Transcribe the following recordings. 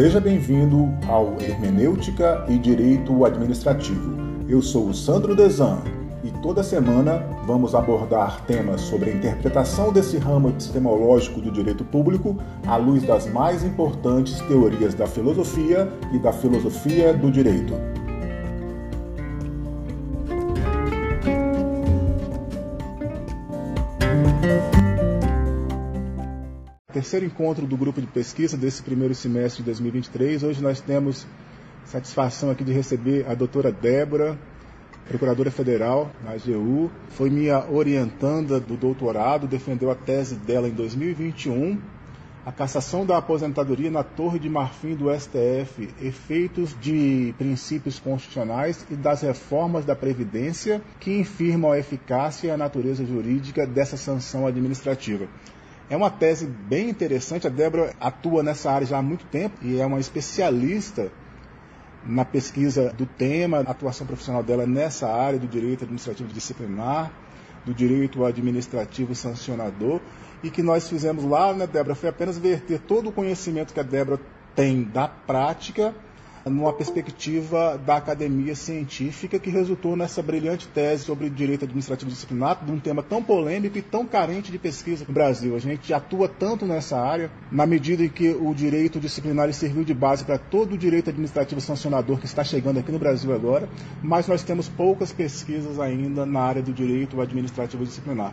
Seja bem-vindo ao Hermenêutica e Direito Administrativo. Eu sou o Sandro Desan e toda semana vamos abordar temas sobre a interpretação desse ramo epistemológico do direito público à luz das mais importantes teorias da filosofia e da filosofia do direito. Terceiro encontro do grupo de pesquisa desse primeiro semestre de 2023. Hoje nós temos satisfação aqui de receber a doutora Débora, procuradora federal na AGU. Foi minha orientanda do doutorado, defendeu a tese dela em 2021. A cassação da aposentadoria na Torre de Marfim do STF, efeitos de princípios constitucionais e das reformas da Previdência que infirmam a eficácia e a natureza jurídica dessa sanção administrativa. É uma tese bem interessante. A Débora atua nessa área já há muito tempo e é uma especialista na pesquisa do tema, a atuação profissional dela nessa área do direito administrativo disciplinar, do direito administrativo sancionador, e que nós fizemos lá, né, Débora, foi apenas verter todo o conhecimento que a Débora tem da prática numa perspectiva da academia científica que resultou nessa brilhante tese sobre direito administrativo disciplinar, de um tema tão polêmico e tão carente de pesquisa no Brasil. A gente atua tanto nessa área, na medida em que o direito disciplinar serviu de base para todo o direito administrativo sancionador que está chegando aqui no Brasil agora, mas nós temos poucas pesquisas ainda na área do direito administrativo disciplinar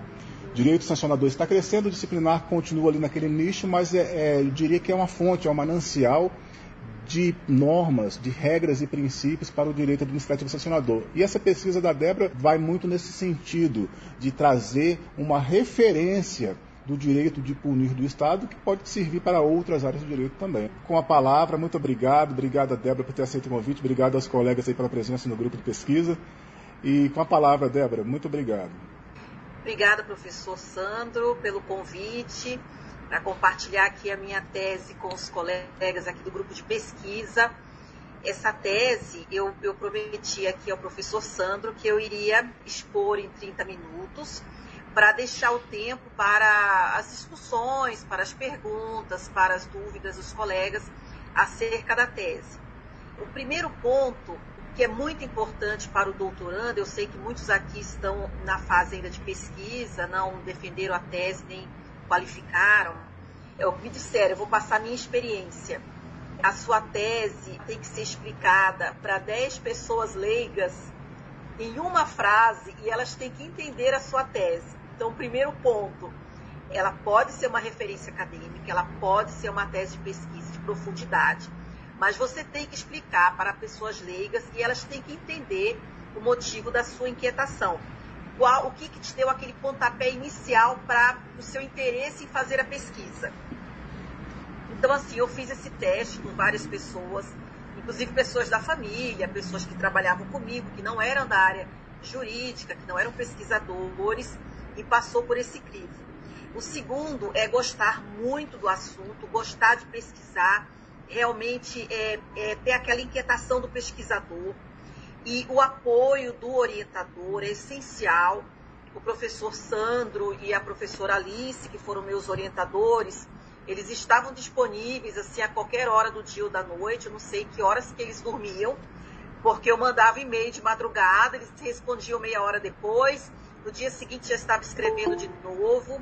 direito sancionador está crescendo, o disciplinar continua ali naquele nicho, mas é, é, eu diria que é uma fonte, é um manancial de normas, de regras e princípios para o direito administrativo sancionador. E essa pesquisa da Débora vai muito nesse sentido, de trazer uma referência do direito de punir do Estado, que pode servir para outras áreas do direito também. Com a palavra, muito obrigado. Obrigado Débora por ter aceito o convite. Obrigado aos colegas aí pela presença no grupo de pesquisa. E com a palavra, Débora, muito obrigado. Obrigada, professor Sandro, pelo convite para compartilhar aqui a minha tese com os colegas aqui do grupo de pesquisa. Essa tese eu, eu prometi aqui ao professor Sandro que eu iria expor em 30 minutos para deixar o tempo para as discussões, para as perguntas, para as dúvidas dos colegas acerca da tese. O primeiro ponto, que é muito importante para o doutorando, eu sei que muitos aqui estão na fase ainda de pesquisa, não defenderam a tese nem qualificaram, eu me disseram, eu vou passar minha experiência. A sua tese tem que ser explicada para 10 pessoas leigas em uma frase e elas têm que entender a sua tese. Então, primeiro ponto, ela pode ser uma referência acadêmica, ela pode ser uma tese de pesquisa de profundidade, mas você tem que explicar para pessoas leigas e elas têm que entender o motivo da sua inquietação qual, o que, que te deu aquele pontapé inicial para o seu interesse em fazer a pesquisa. Então, assim, eu fiz esse teste com várias pessoas, inclusive pessoas da família, pessoas que trabalhavam comigo, que não eram da área jurídica, que não eram pesquisadores, e passou por esse crivo. O segundo é gostar muito do assunto, gostar de pesquisar, realmente é, é, ter aquela inquietação do pesquisador, e o apoio do orientador é essencial. O professor Sandro e a professora Alice, que foram meus orientadores, eles estavam disponíveis assim a qualquer hora do dia ou da noite, eu não sei que horas que eles dormiam, porque eu mandava e-mail de madrugada, eles respondiam meia hora depois, no dia seguinte já estava escrevendo de novo.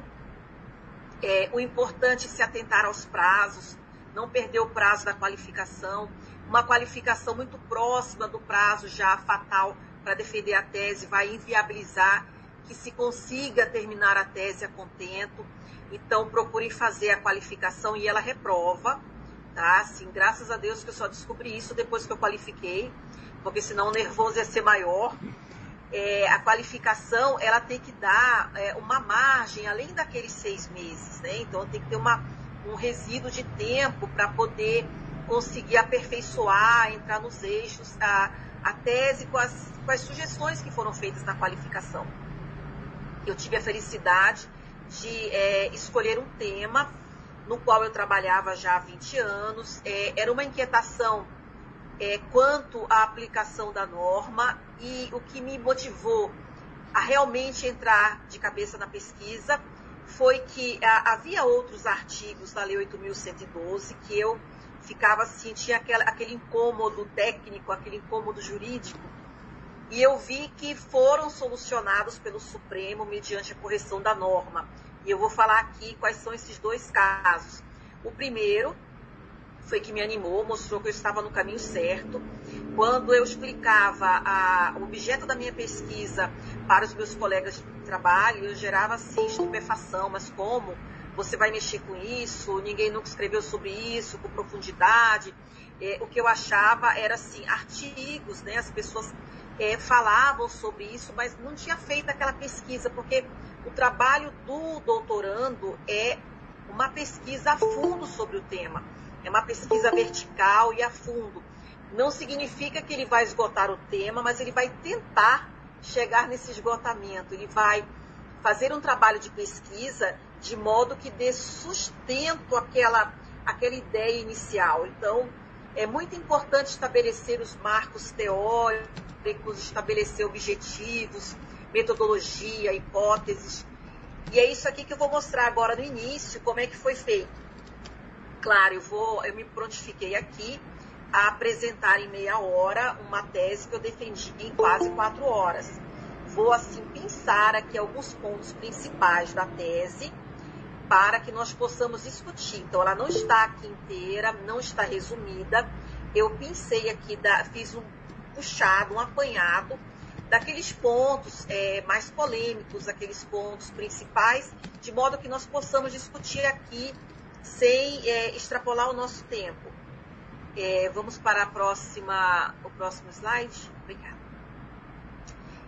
É, o importante é se atentar aos prazos, não perder o prazo da qualificação uma qualificação muito próxima do prazo já fatal para defender a tese vai inviabilizar que se consiga terminar a tese a contento. Então, procure fazer a qualificação e ela reprova, tá? Assim, graças a Deus que eu só descobri isso depois que eu qualifiquei, porque senão o nervoso ia ser maior. É, a qualificação, ela tem que dar é, uma margem além daqueles seis meses, né? Então, tem que ter uma, um resíduo de tempo para poder conseguir aperfeiçoar, entrar nos eixos, a, a tese com as, com as sugestões que foram feitas na qualificação. Eu tive a felicidade de é, escolher um tema no qual eu trabalhava já há 20 anos. É, era uma inquietação é, quanto à aplicação da norma e o que me motivou a realmente entrar de cabeça na pesquisa foi que a, havia outros artigos da Lei 8.112 que eu ficava assim, aquele, aquele incômodo técnico, aquele incômodo jurídico. E eu vi que foram solucionados pelo Supremo mediante a correção da norma. E eu vou falar aqui quais são esses dois casos. O primeiro foi que me animou, mostrou que eu estava no caminho certo. Quando eu explicava a, o objeto da minha pesquisa para os meus colegas de trabalho, eu gerava assim estupefação, mas como você vai mexer com isso? Ninguém nunca escreveu sobre isso com profundidade. É, o que eu achava era assim, artigos, né? As pessoas é, falavam sobre isso, mas não tinha feito aquela pesquisa, porque o trabalho do doutorando é uma pesquisa a fundo sobre o tema. É uma pesquisa vertical e a fundo. Não significa que ele vai esgotar o tema, mas ele vai tentar chegar nesse esgotamento. Ele vai fazer um trabalho de pesquisa de modo que dê sustento àquela, àquela ideia inicial. Então, é muito importante estabelecer os marcos teóricos, estabelecer objetivos, metodologia, hipóteses. E é isso aqui que eu vou mostrar agora no início, como é que foi feito claro, eu vou, eu me prontifiquei aqui a apresentar em meia hora uma tese que eu defendi em quase quatro horas. Vou assim pensar aqui alguns pontos principais da tese para que nós possamos discutir. Então, ela não está aqui inteira, não está resumida. Eu pensei aqui, da, fiz um puxado, um apanhado daqueles pontos é, mais polêmicos, aqueles pontos principais, de modo que nós possamos discutir aqui sem é, extrapolar o nosso tempo. É, vamos para a próxima, o próximo slide. Obrigada.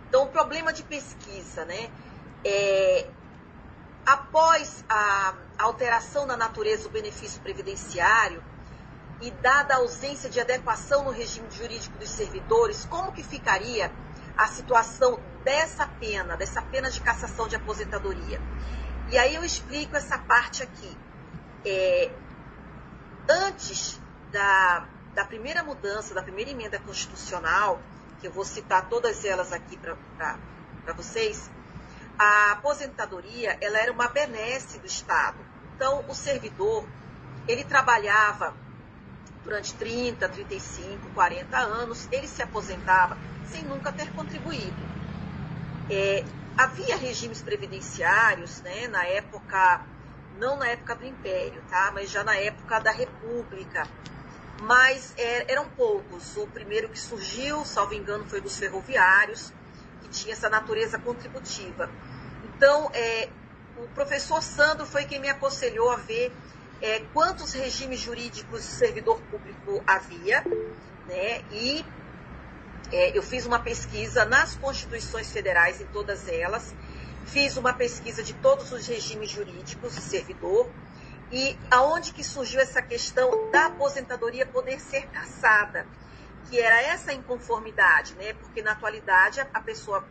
Então, o problema de pesquisa, né? É, após a alteração da natureza do benefício previdenciário e dada a ausência de adequação no regime jurídico dos servidores, como que ficaria a situação dessa pena, dessa pena de cassação de aposentadoria? E aí eu explico essa parte aqui é, antes da, da primeira mudança, da primeira emenda constitucional, que eu vou citar todas elas aqui para vocês, a aposentadoria ela era uma benesse do Estado. Então, o servidor, ele trabalhava durante 30, 35, 40 anos, ele se aposentava sem nunca ter contribuído. É, havia regimes previdenciários, né, na época não na época do Império, tá? Mas já na época da República. Mas é, eram poucos. O primeiro que surgiu, salvo engano, foi dos ferroviários, que tinha essa natureza contributiva. Então, é, o professor Sandro foi quem me aconselhou a ver é, quantos regimes jurídicos de servidor público havia, né? E é, eu fiz uma pesquisa nas constituições federais, em todas elas, Fiz uma pesquisa de todos os regimes jurídicos de servidor e aonde que surgiu essa questão da aposentadoria poder ser cassada, que era essa inconformidade, né? Porque na atualidade a pessoa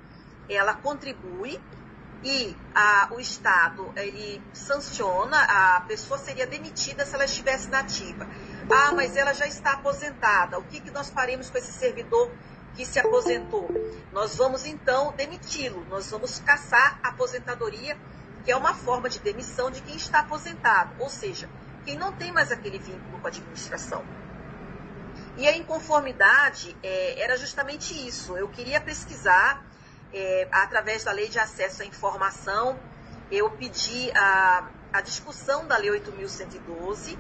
ela contribui e a, o Estado ele sanciona, a pessoa seria demitida se ela estivesse nativa. Ah, mas ela já está aposentada. O que, que nós faremos com esse servidor que se aposentou. Nós vamos então demiti-lo, nós vamos caçar a aposentadoria, que é uma forma de demissão de quem está aposentado, ou seja, quem não tem mais aquele vínculo com a administração. E a inconformidade é, era justamente isso. Eu queria pesquisar, é, através da lei de acesso à informação, eu pedi a, a discussão da lei 8.112.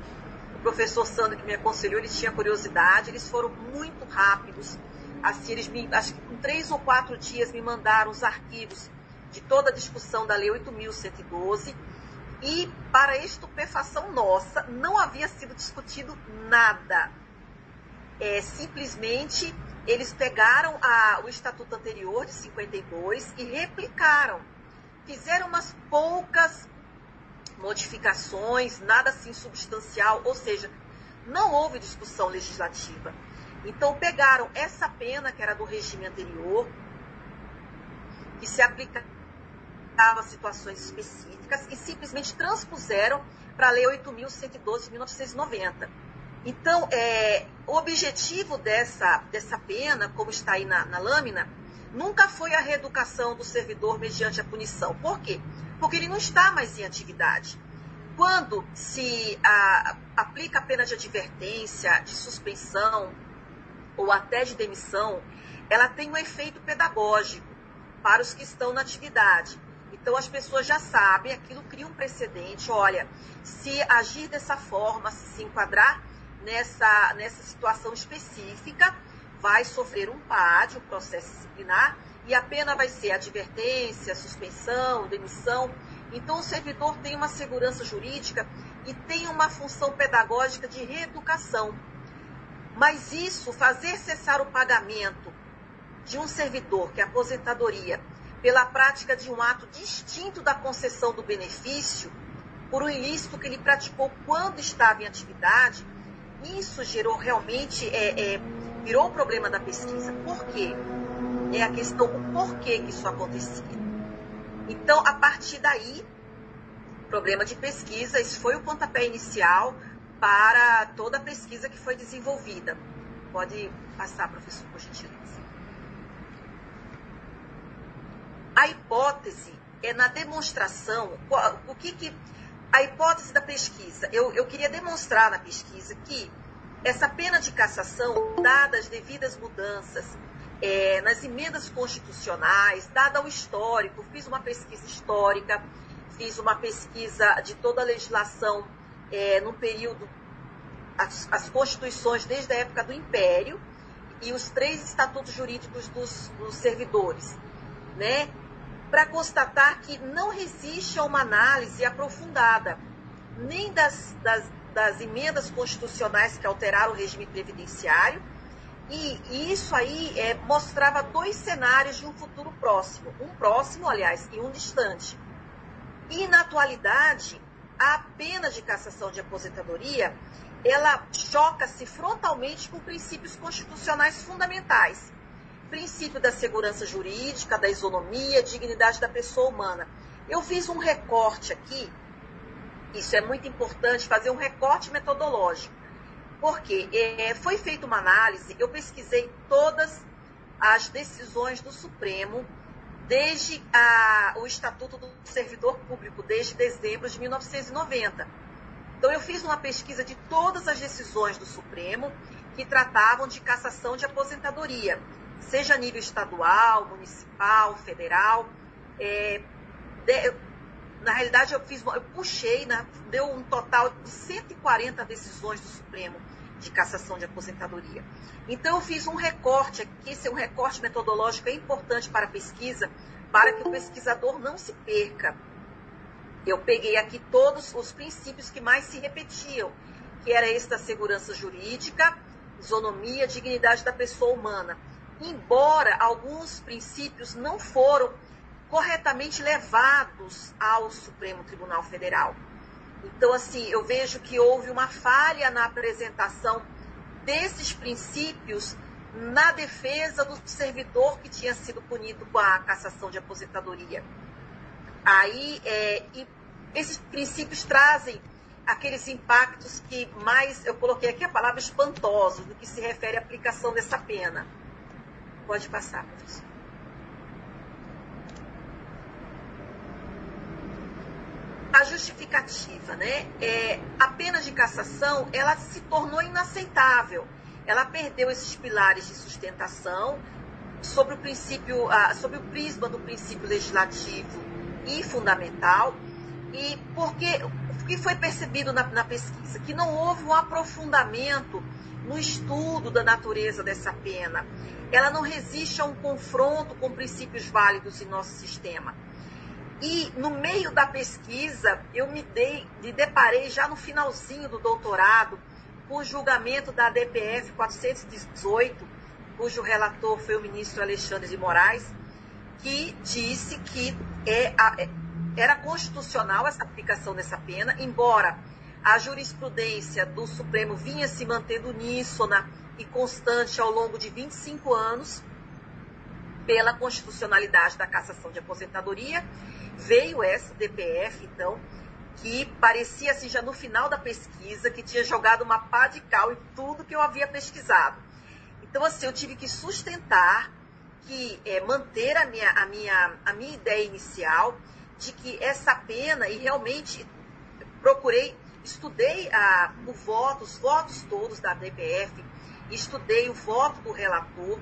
O professor Sandro, que me aconselhou, ele tinha curiosidade, eles foram muito rápidos Assim, eles me, acho que com três ou quatro dias me mandaram os arquivos de toda a discussão da Lei 8.112 e, para estupefação nossa, não havia sido discutido nada. É, simplesmente, eles pegaram a, o estatuto anterior, de 52, e replicaram. Fizeram umas poucas modificações, nada assim substancial, ou seja, não houve discussão legislativa. Então pegaram essa pena que era do regime anterior, que se aplicava a situações específicas e simplesmente transpuseram para a Lei 8.112 de 1990. Então, é, o objetivo dessa, dessa pena, como está aí na, na lâmina, nunca foi a reeducação do servidor mediante a punição. Por quê? Porque ele não está mais em atividade. quando se a, aplica a pena de advertência, de suspensão ou até de demissão, ela tem um efeito pedagógico para os que estão na atividade. Então as pessoas já sabem, aquilo cria um precedente. Olha, se agir dessa forma, se se enquadrar nessa, nessa situação específica, vai sofrer um PAD, um processo disciplinar, e a pena vai ser advertência, suspensão, demissão. Então o servidor tem uma segurança jurídica e tem uma função pedagógica de reeducação. Mas isso, fazer cessar o pagamento de um servidor, que é aposentadoria, pela prática de um ato distinto da concessão do benefício, por um ilícito que ele praticou quando estava em atividade, isso gerou realmente, é, é, virou o problema da pesquisa. Por quê? É a questão, o porquê que isso acontecia. Então, a partir daí, problema de pesquisa, isso foi o pontapé inicial para toda a pesquisa que foi desenvolvida. Pode passar, professor, por gentileza. A hipótese é na demonstração, o que, que a hipótese da pesquisa. Eu, eu queria demonstrar na pesquisa que essa pena de cassação, dadas as devidas mudanças é, nas emendas constitucionais, dada o histórico, fiz uma pesquisa histórica, fiz uma pesquisa de toda a legislação é, no período, as, as, constituições desde a época do Império e os três estatutos jurídicos dos, dos servidores, né? Para constatar que não resiste a uma análise aprofundada, nem das, das, das emendas constitucionais que alteraram o regime previdenciário, e, e isso aí é, mostrava dois cenários de um futuro próximo, um próximo, aliás, e um distante. E na atualidade, a pena de cassação de aposentadoria, ela choca-se frontalmente com princípios constitucionais fundamentais, princípio da segurança jurídica, da isonomia, dignidade da pessoa humana. Eu fiz um recorte aqui, isso é muito importante, fazer um recorte metodológico, porque é, foi feita uma análise, eu pesquisei todas as decisões do Supremo desde a, o Estatuto do Servidor Público, desde dezembro de 1990. Então, eu fiz uma pesquisa de todas as decisões do Supremo que tratavam de cassação de aposentadoria seja a nível estadual, municipal, federal. É, de, na realidade, eu, fiz, eu puxei, né, deu um total de 140 decisões do Supremo de cassação de aposentadoria. Então, eu fiz um recorte aqui, esse é um recorte metodológico é importante para a pesquisa, para que o pesquisador não se perca. Eu peguei aqui todos os princípios que mais se repetiam, que era esse da segurança jurídica, isonomia, dignidade da pessoa humana embora alguns princípios não foram corretamente levados ao Supremo Tribunal Federal. Então, assim, eu vejo que houve uma falha na apresentação desses princípios na defesa do servidor que tinha sido punido com a cassação de aposentadoria. Aí, é, esses princípios trazem aqueles impactos que mais, eu coloquei aqui a palavra espantosos, no que se refere à aplicação dessa pena. Pode passar, professor. A justificativa, né? É, a pena de cassação, ela se tornou inaceitável. Ela perdeu esses pilares de sustentação sobre o princípio, ah, sobre o prisma do princípio legislativo e fundamental. E porque o que foi percebido na, na pesquisa? Que não houve um aprofundamento no estudo da natureza dessa pena ela não resiste a um confronto com princípios válidos em nosso sistema. E no meio da pesquisa, eu me, dei, me deparei já no finalzinho do doutorado com o julgamento da DPF 418, cujo relator foi o ministro Alexandre de Moraes, que disse que é, é era constitucional essa aplicação dessa pena, embora a jurisprudência do Supremo vinha se mantendo uníssona e constante ao longo de 25 anos pela constitucionalidade da cassação de aposentadoria. Veio essa DPF, então, que parecia assim já no final da pesquisa, que tinha jogado uma pá de cal em tudo que eu havia pesquisado. Então, assim, eu tive que sustentar, que é, manter a minha, a, minha, a minha ideia inicial de que essa pena, e realmente procurei, estudei a, o voto, os votos todos da DPF, estudei o voto do relator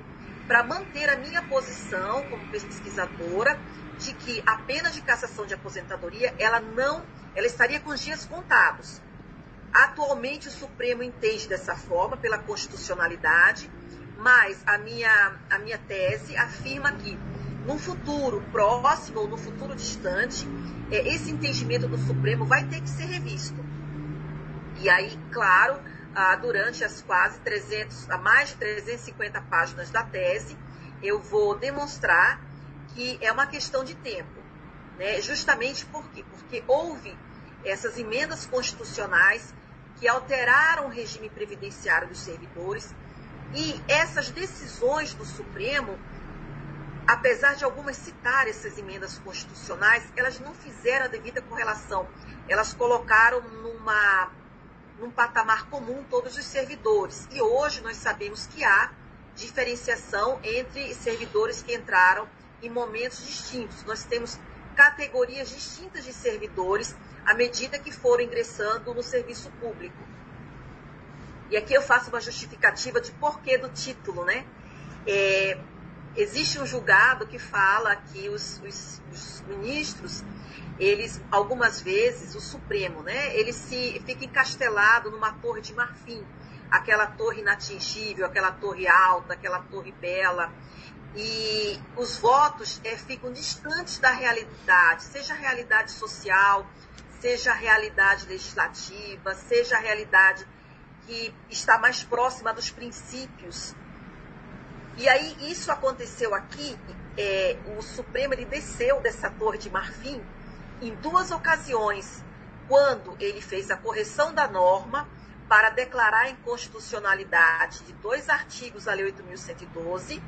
para manter a minha posição como pesquisadora de que a pena de cassação de aposentadoria ela não, ela estaria com os dias contados. Atualmente o Supremo entende dessa forma pela constitucionalidade, mas a minha, a minha tese afirma que no futuro próximo ou no futuro distante, é, esse entendimento do Supremo vai ter que ser revisto. E aí, claro, ah, durante as quase 300, a mais de 350 páginas da tese, eu vou demonstrar que é uma questão de tempo. Né? Justamente por quê? Porque houve essas emendas constitucionais que alteraram o regime previdenciário dos servidores e essas decisões do Supremo, apesar de algumas citar essas emendas constitucionais, elas não fizeram a devida correlação. Elas colocaram numa, num patamar comum todos os servidores. E hoje nós sabemos que há diferenciação entre servidores que entraram em momentos distintos. Nós temos categorias distintas de servidores à medida que foram ingressando no serviço público. E aqui eu faço uma justificativa de porquê do título, né? É, existe um julgado que fala que os, os, os, ministros, eles, algumas vezes, o Supremo, né? Ele se fica encastelado numa torre de marfim, aquela torre inatingível, aquela torre alta, aquela torre bela, e os votos é, ficam distantes da realidade, seja a realidade social, seja a realidade legislativa, seja a realidade que está mais próxima dos princípios. E aí isso aconteceu aqui, é, o Supremo ele desceu dessa torre de marfim em duas ocasiões, quando ele fez a correção da norma para declarar a inconstitucionalidade de dois artigos da Lei 8.112,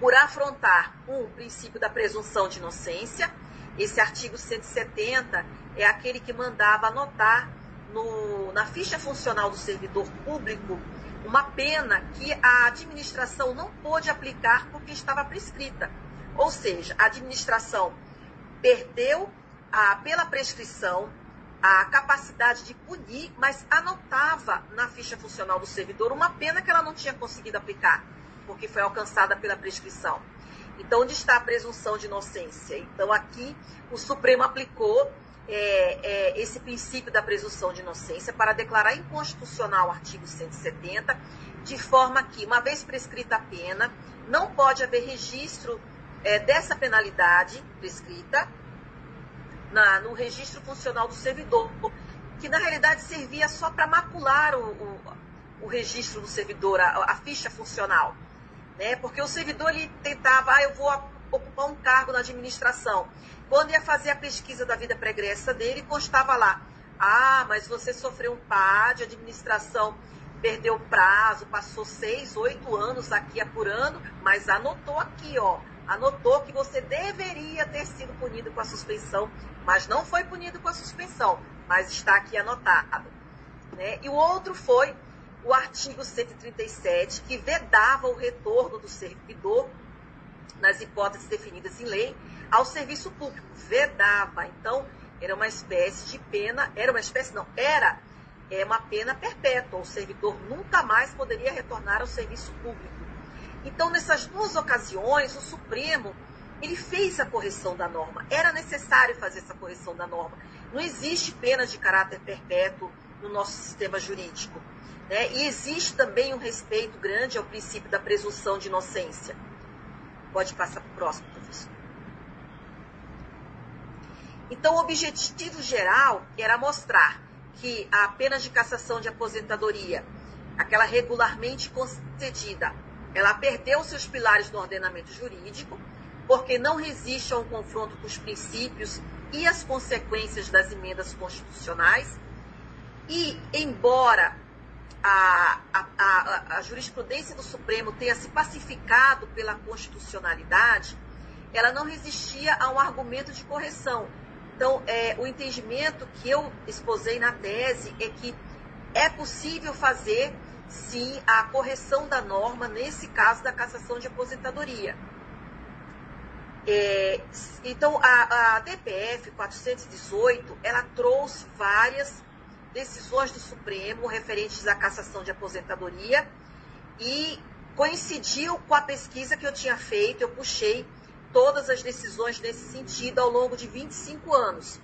por afrontar, um, princípio da presunção de inocência. Esse artigo 170 é aquele que mandava anotar no, na ficha funcional do servidor público uma pena que a administração não pôde aplicar porque estava prescrita. Ou seja, a administração perdeu a, pela prescrição a capacidade de punir, mas anotava na ficha funcional do servidor uma pena que ela não tinha conseguido aplicar porque foi alcançada pela prescrição. Então, onde está a presunção de inocência? Então, aqui o Supremo aplicou é, é, esse princípio da presunção de inocência para declarar inconstitucional o artigo 170, de forma que, uma vez prescrita a pena, não pode haver registro é, dessa penalidade prescrita na, no registro funcional do servidor, que na realidade servia só para macular o, o, o, registro do servidor, a, a ficha funcional né? Porque o servidor ele tentava, ah, eu vou ocupar um cargo na administração. Quando ia fazer a pesquisa da vida pregressa dele, constava lá, ah, mas você sofreu um PAD, administração perdeu prazo, passou seis, oito anos aqui apurando, mas anotou aqui, ó, anotou que você deveria ter sido punido com a suspensão, mas não foi punido com a suspensão, mas está aqui anotado. Né? E o outro foi o artigo 137, que vedava o retorno do servidor, nas hipóteses definidas em lei, ao serviço público. Vedava. Então, era uma espécie de pena, era uma espécie, não, era é, uma pena perpétua. O servidor nunca mais poderia retornar ao serviço público. Então, nessas duas ocasiões, o Supremo ele fez a correção da norma. Era necessário fazer essa correção da norma. Não existe pena de caráter perpétuo no nosso sistema jurídico. Né? E existe também um respeito grande ao princípio da presunção de inocência. Pode passar para o próximo, professor. Então, o objetivo geral era mostrar que a pena de cassação de aposentadoria, aquela regularmente concedida, ela perdeu seus pilares no ordenamento jurídico, porque não resiste a um confronto com os princípios e as consequências das emendas constitucionais. E, embora a, a, a, jurisprudência do Supremo tenha se pacificado pela constitucionalidade, ela não resistia a um argumento de correção. Então, é, o entendimento que eu exposei na tese é que é possível fazer, sim, a correção da norma, nesse caso da cassação de aposentadoria. É, então, a, a DPF 418, ela trouxe várias decisões do Supremo referentes à cassação de aposentadoria e coincidiu com a pesquisa que eu tinha feito, eu puxei todas as decisões nesse sentido ao longo de 25 anos.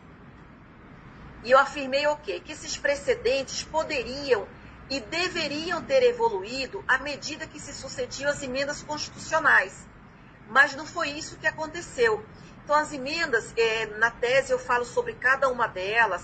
E eu afirmei o quê? Que esses precedentes poderiam e deveriam ter evoluído à medida que se sucediam as emendas constitucionais. Mas não foi isso que aconteceu. Então, as emendas, é, na tese eu falo sobre cada uma delas,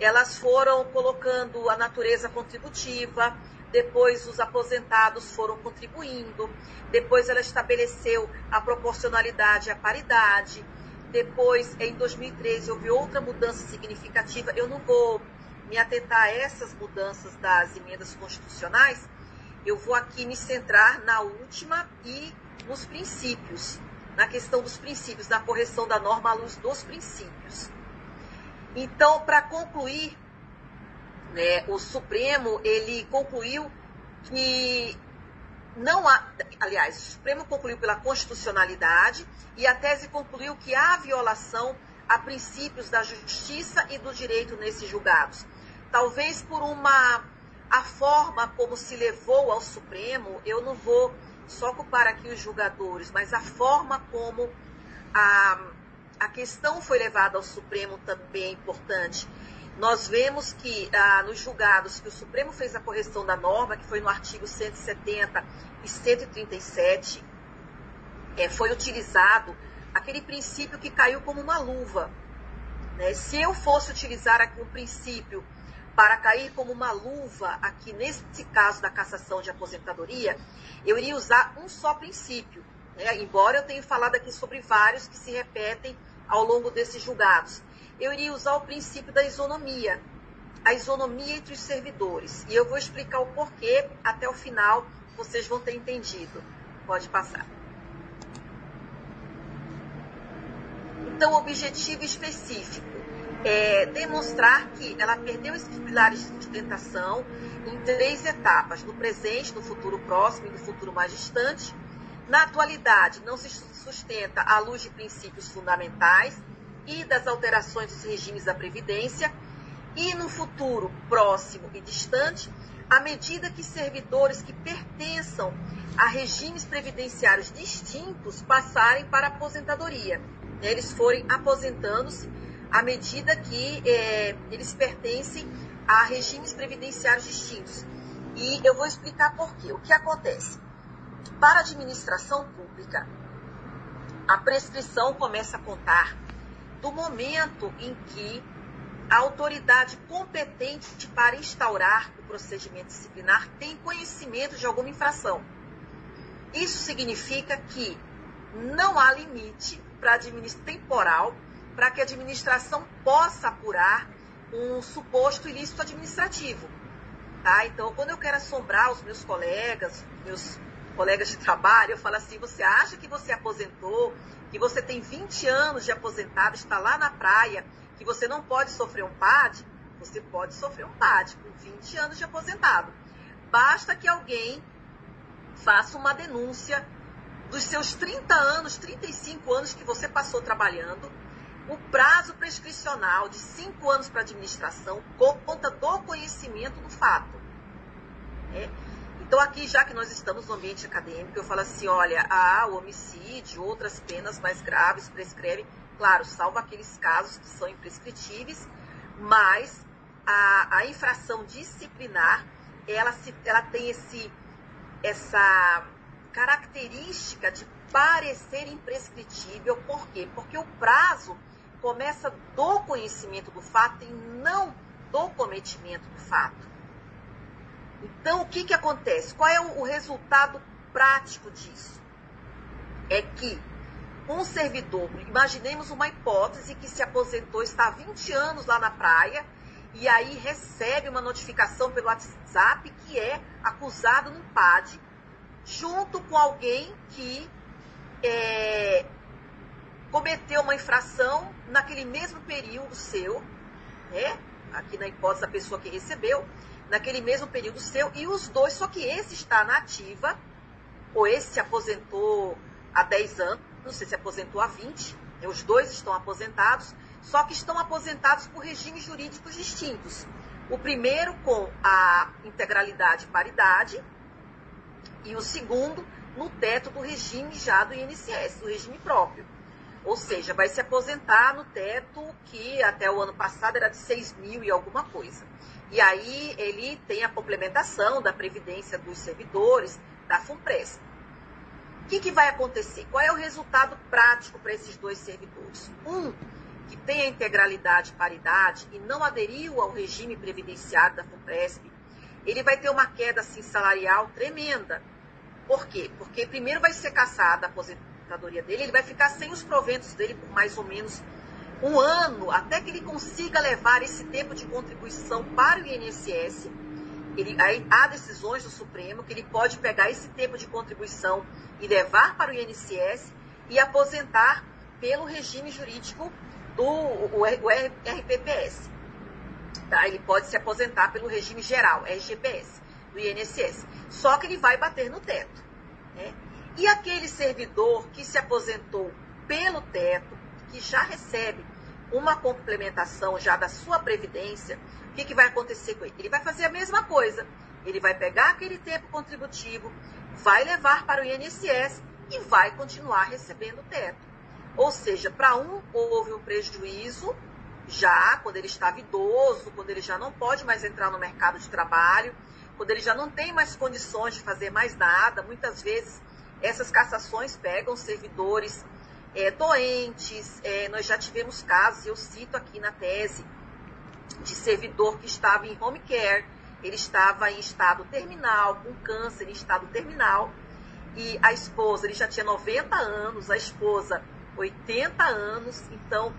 elas foram colocando a natureza contributiva, depois os aposentados foram contribuindo, depois ela estabeleceu a proporcionalidade e a paridade, depois, em 2013, houve outra mudança significativa. Eu não vou me atentar a essas mudanças das emendas constitucionais, eu vou aqui me centrar na última e nos princípios, na questão dos princípios, na correção da norma à luz dos princípios. Então, para concluir, né, o Supremo ele concluiu que não há, aliás, o Supremo concluiu pela constitucionalidade e a tese concluiu que há violação a princípios da justiça e do direito nesses julgados. Talvez por uma a forma como se levou ao Supremo, eu não vou só culpar aqui os julgadores, mas a forma como a, a questão foi levada ao Supremo também é importante. Nós vemos que ah, nos julgados que o Supremo fez a correção da norma, que foi no artigo 170 e 137, é, foi utilizado aquele princípio que caiu como uma luva. Né? Se eu fosse utilizar aqui um princípio para cair como uma luva aqui nesse caso da cassação de aposentadoria, eu iria usar um só princípio. Né? Embora eu tenha falado aqui sobre vários que se repetem ao longo desses julgados eu iria usar o princípio da isonomia, a isonomia entre os servidores. E eu vou explicar o porquê até o final, vocês vão ter entendido. Pode passar. Então, objetivo específico é demonstrar que ela perdeu esses pilares de sustentação em três etapas: no presente, no futuro próximo e no futuro mais distante. Na atualidade, não se sustenta à luz de princípios fundamentais e das alterações dos regimes da Previdência, e no futuro próximo e distante, à medida que servidores que pertençam a regimes previdenciários distintos passarem para a aposentadoria. Eles forem aposentando-se à medida que é, eles pertencem a regimes previdenciários distintos. E eu vou explicar por quê. O que acontece? Para a administração pública, a prescrição começa a contar do momento em que a autoridade competente para instaurar o procedimento disciplinar tem conhecimento de alguma infração. Isso significa que não há limite para temporal para que a administração possa apurar um suposto ilícito administrativo. Tá? Então, quando eu quero assombrar os meus colegas, meus colegas de trabalho, eu falo assim: você acha que você aposentou que você tem 20 anos de aposentado, está lá na praia, que você não pode sofrer um PAD, você pode sofrer um PAD com 20 anos de aposentado. Basta que alguém faça uma denúncia dos seus 30 anos, 35 anos que você passou trabalhando, o prazo prescricional de 5 anos para administração conta do conhecimento do fato. É. Então, aqui, já que nós estamos no ambiente acadêmico, eu falo assim: olha, há o homicídio, outras penas mais graves prescrevem, claro, salvo aqueles casos que são imprescritíveis, mas a, a infração disciplinar, ela, se, ela tem esse, essa característica de parecer imprescritível, por quê? Porque o prazo começa do conhecimento do fato e não do cometimento do fato. Então, o que, que acontece? Qual é o, resultado prático disso? É que um servidor, imaginemos uma hipótese que se aposentou, está há 20 anos lá na praia, e aí recebe uma notificação pelo WhatsApp que é acusado no PAD, junto com alguém que é, cometeu uma infração naquele mesmo período seu, né? aqui na hipótese da pessoa que recebeu, naquele mesmo período seu, e os dois, só que esse está na ativa, ou esse se aposentou há 10 anos, você se aposentou há 20, né, os dois estão aposentados, só que estão aposentados por regimes jurídicos distintos. O primeiro com a integralidade e paridade, e o segundo no teto do regime já do INSS, do regime próprio. Ou seja, vai se aposentar no teto que até o ano passado era de 6 mil e alguma coisa. E aí ele tem a complementação da Previdência dos servidores, da FUNPRES. O que, que vai acontecer? Qual é o resultado prático para esses dois servidores? Um, que tem a integralidade e paridade e não aderiu ao regime previdenciário da FUNPRESP, ele vai ter uma queda assim, salarial tremenda. Por quê? Porque primeiro vai ser caçada a aposentadoria dele, ele vai ficar sem os proventos dele por mais ou menos um ano, até que ele consiga levar esse tempo de contribuição para o INSS. Ele, aí, há decisões do Supremo que ele pode pegar esse tempo de contribuição e levar para o INSS e aposentar pelo regime jurídico do o, o RPPS. Tá? Ele pode se aposentar pelo regime geral, RGPS, do INSS. Só que ele vai bater no teto. Né? E aquele servidor que se aposentou pelo teto, que já recebe uma complementação já da sua previdência, o que, que vai acontecer com ele? Ele vai fazer a mesma coisa. Ele vai pegar aquele tempo contributivo, vai levar para o INSS e vai continuar recebendo o teto. Ou seja, para um houve um prejuízo já quando ele estava idoso, quando ele já não pode mais entrar no mercado de trabalho, quando ele já não tem mais condições de fazer mais nada. Muitas vezes essas cassações pegam servidores é, doentes. É, nós já tivemos casos, eu cito aqui na tese, de servidor que estava em home care, ele estava em estado terminal, com câncer em estado terminal, e a esposa, ele já tinha 90 anos, a esposa 80 anos, então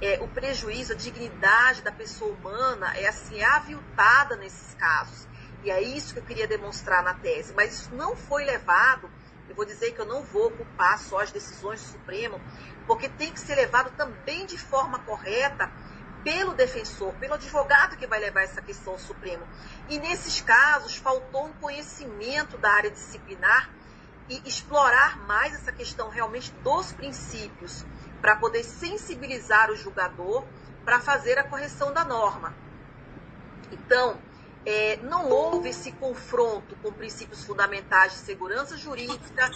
é, o prejuízo, a dignidade da pessoa humana é assim, aviltada nesses casos. E é isso que eu queria demonstrar na tese. Mas isso não foi levado, eu vou dizer que eu não vou culpar só as decisões do Supremo, porque tem que ser levado também de forma correta pelo defensor, pelo advogado que vai levar essa questão ao Supremo. E nesses casos faltou um conhecimento da área disciplinar e explorar mais essa questão realmente dos princípios, para poder sensibilizar o julgador para fazer a correção da norma. Então, é, não houve esse confronto com princípios fundamentais de segurança jurídica.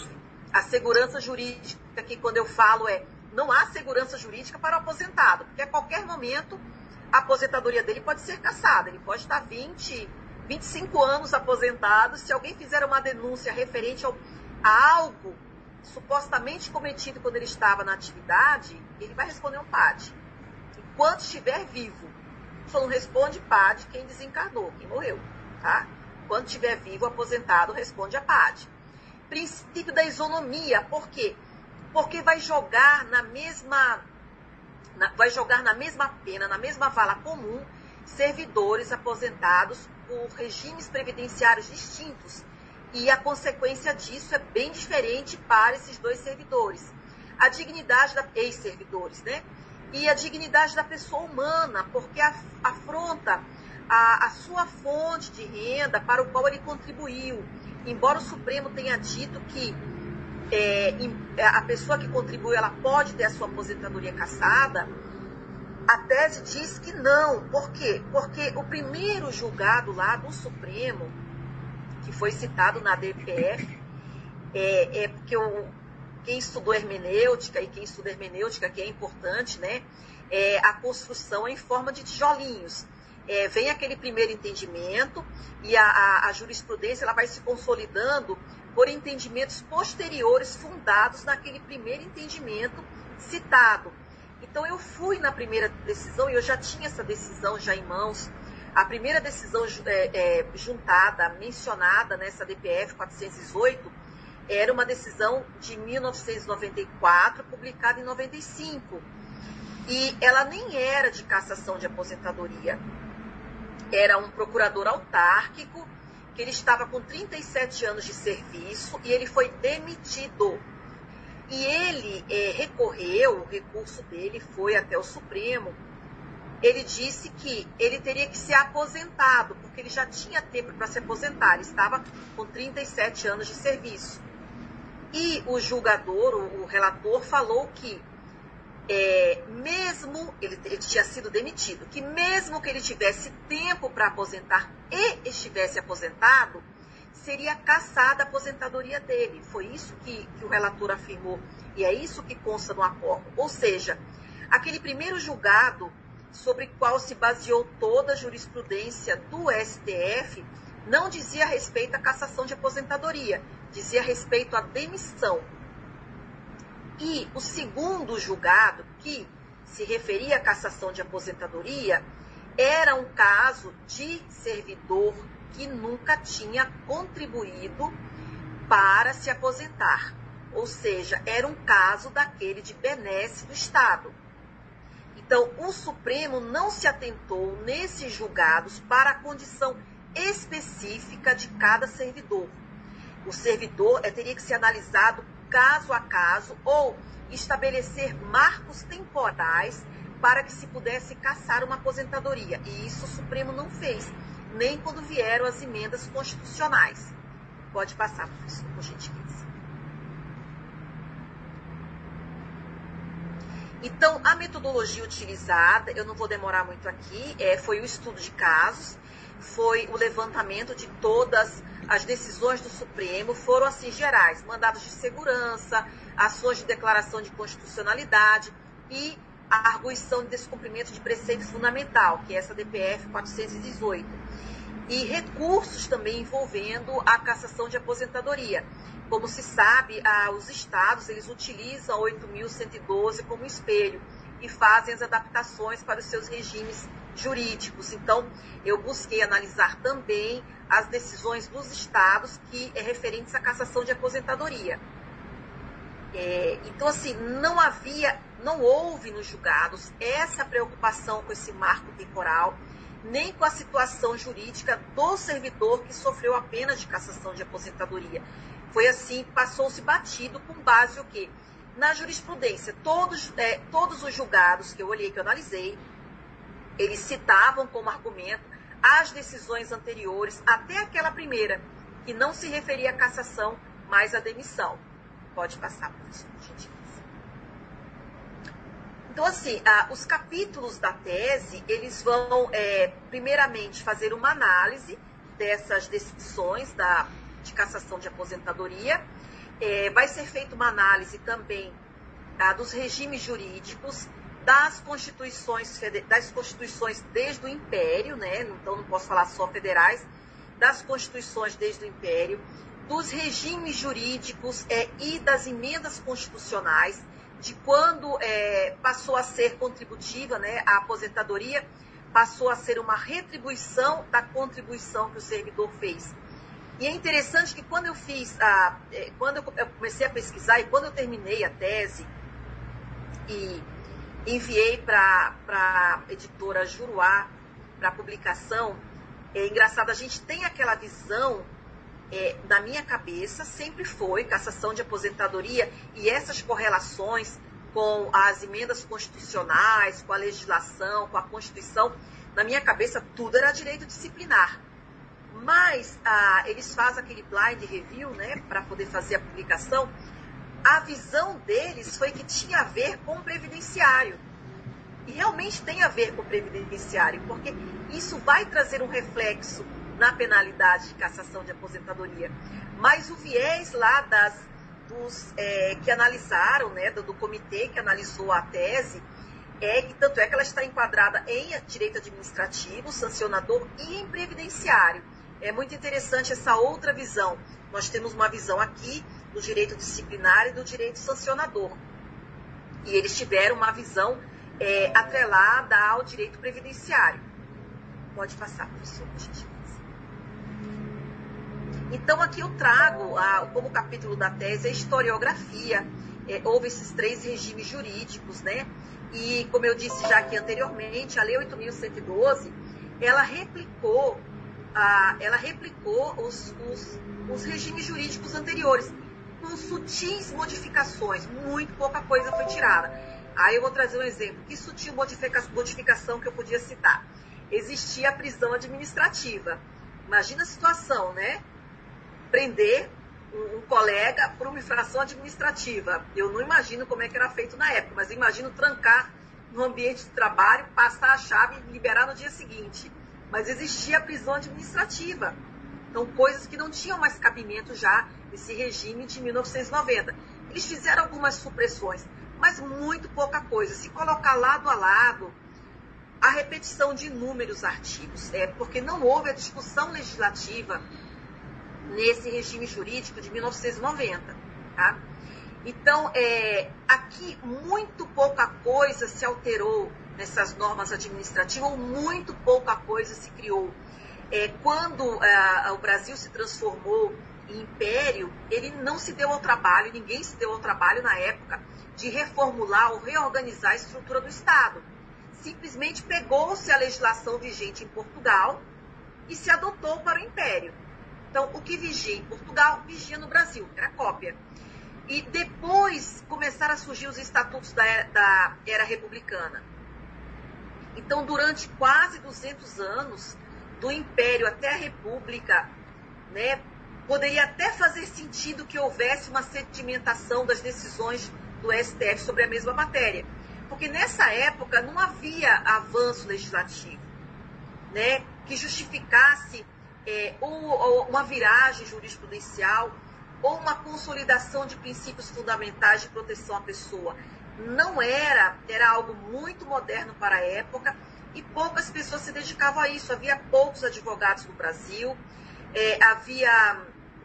A segurança jurídica, que quando eu falo é não há segurança jurídica para o aposentado, porque a qualquer momento a aposentadoria dele pode ser cassada. Ele pode estar 20, 25 anos aposentado. Se alguém fizer uma denúncia referente ao, a algo supostamente cometido quando ele estava na atividade, ele vai responder um PAD. Enquanto estiver vivo. Só não responde PAD quem desencarnou, quem morreu, tá? Quando estiver vivo, aposentado, responde a PAD. Princípio da isonomia, por quê? Porque vai jogar na mesma na, vai jogar na mesma pena, na mesma vala comum, servidores aposentados por regimes previdenciários distintos. E a consequência disso é bem diferente para esses dois servidores. A dignidade da ex-servidores, né? E a dignidade da pessoa humana, porque afronta a, a sua fonte de renda para o qual ele contribuiu. Embora o Supremo tenha dito que é, é, a pessoa que contribui ela pode ter a sua aposentadoria cassada, a tese diz que não. Por quê? Porque o primeiro julgado lá do Supremo, que foi citado na DPF, é, é porque o, quem estudou hermenêutica e quem estuda hermenêutica, que é importante, né? É a construção em forma de tijolinhos. É, vem aquele primeiro entendimento e a, a, a, jurisprudência ela vai se consolidando por entendimentos posteriores fundados naquele primeiro entendimento citado. Então eu fui na primeira decisão e eu já tinha essa decisão já em mãos. A primeira decisão é, é, juntada, mencionada nessa DPF 408, era uma decisão de 1994, publicada em 95. E ela nem era de cassação de aposentadoria. Era um procurador autárquico, que ele estava com 37 anos de serviço e ele foi demitido. E ele é, recorreu, o recurso dele foi até o Supremo. Ele disse que ele teria que ser aposentado, porque ele já tinha tempo para se aposentar, ele estava com 37 anos de serviço. E o julgador, o, o relator, falou que é, mesmo ele, ele, tinha sido demitido, que mesmo que ele tivesse tempo para aposentar e estivesse aposentado, seria caçada a aposentadoria dele. Foi isso que, que o relator afirmou e é isso que consta no acordo. Ou seja, aquele primeiro julgado sobre qual se baseou toda a jurisprudência do STF não dizia respeito à cassação de aposentadoria, dizia respeito à demissão. E o segundo julgado, que se referia à cassação de aposentadoria, era um caso de servidor que nunca tinha contribuído para se aposentar. Ou seja, era um caso daquele de benesse do Estado. Então, o Supremo não se atentou nesses julgados para a condição específica de cada servidor. O servidor teria que ser analisado caso a caso ou estabelecer marcos temporais para que se pudesse caçar uma aposentadoria. E isso o Supremo não fez, nem quando vieram as emendas constitucionais. Pode passar, professor, por gentileza. Então, a metodologia utilizada, eu não vou demorar muito aqui, é, foi o estudo de casos, foi o levantamento de todas as decisões do Supremo, foram assim gerais, mandados de segurança, ações de declaração de constitucionalidade e a arguição de descumprimento de preceito fundamental, que é essa DPF 418. E recursos também envolvendo a cassação de aposentadoria. Como se sabe, os estados eles utilizam 8.112 como espelho e fazem as adaptações para os seus regimes jurídicos. Então, eu busquei analisar também as decisões dos estados que é referentes à cassação de aposentadoria. É, então, assim, não havia, não houve nos julgados essa preocupação com esse marco temporal, nem com a situação jurídica do servidor que sofreu a pena de cassação de aposentadoria. Foi assim, passou-se batido com base o quê? Na jurisprudência. Todos, é, todos os julgados que eu olhei, que eu analisei, eles citavam como argumento as decisões anteriores, até aquela primeira, que não se referia à cassação, mas à demissão. Pode passar, professor, gente. Então, assim, ah, os capítulos da tese, eles vão, é, primeiramente, fazer uma análise dessas decisões da, de cassação de aposentadoria. É, vai ser feita uma análise também ah, dos regimes jurídicos, das constituições, das constituições desde o Império, né? então não posso falar só federais, das constituições desde o Império, dos regimes jurídicos é, e das emendas constitucionais, de quando é, passou a ser contributiva né, a aposentadoria, passou a ser uma retribuição da contribuição que o servidor fez. E é interessante que quando eu fiz, a, é, quando eu comecei a pesquisar e quando eu terminei a tese e enviei para a editora Juruá para publicação, é engraçado, a gente tem aquela visão é, da minha cabeça, sempre foi cassação de aposentadoria e essas correlações com as emendas constitucionais, com a legislação, com a Constituição, na minha cabeça tudo era direito disciplinar. Mas ah, eles fazem aquele blind review, né, para poder fazer a publicação. A visão deles foi que tinha a ver com o previdenciário. E realmente tem a ver com o previdenciário, porque isso vai trazer um reflexo na penalidade de cassação de aposentadoria. Mas o viés lá das, dos é, que analisaram, né, do, do comitê que analisou a tese, é que tanto é que ela está enquadrada em direito administrativo, sancionador e em previdenciário. É muito interessante essa outra visão. Nós temos uma visão aqui do direito disciplinar e do direito sancionador. E eles tiveram uma visão é, atrelada ao direito previdenciário. Pode passar, professor, Então, aqui eu trago a, como capítulo da tese a historiografia. É, houve esses três regimes jurídicos, né? E, como eu disse já aqui anteriormente, a Lei 8.112, ela replicou ela replicou os, os, os regimes jurídicos anteriores, com sutis modificações, muito pouca coisa foi tirada. Aí eu vou trazer um exemplo. Que sutil modificação que eu podia citar? Existia a prisão administrativa. Imagina a situação, né? Prender um, um colega por uma infração administrativa. Eu não imagino como é que era feito na época, mas imagino trancar no ambiente de trabalho, passar a chave e liberar no dia seguinte. Mas existia a prisão administrativa. Então, coisas que não tinham mais cabimento já nesse regime de 1990. Eles fizeram algumas supressões, mas muito pouca coisa. Se colocar lado a lado a repetição de inúmeros artigos, é porque não houve a discussão legislativa nesse regime jurídico de 1990. Tá? Então, é, aqui muito pouca coisa se alterou nessas normas administrativas, ou muito pouca coisa se criou. É, quando é, o Brasil se transformou em império, ele não se deu ao trabalho, ninguém se deu ao trabalho na época de reformular ou reorganizar a estrutura do Estado. Simplesmente pegou-se a legislação vigente em Portugal e se adotou para o império. Então, o que vigia em Portugal, vigia no Brasil, era cópia. E depois começaram a surgir os estatutos da, da era republicana. Então, durante quase 200 anos, do Império até a República, né, poderia até fazer sentido que houvesse uma sedimentação das decisões do STF sobre a mesma matéria. Porque nessa época não havia avanço legislativo né, que justificasse é, ou, ou uma viragem jurisprudencial ou uma consolidação de princípios fundamentais de proteção à pessoa. Não era, era algo muito moderno para a época e poucas pessoas se dedicavam a isso. Havia poucos advogados no Brasil, é, havia,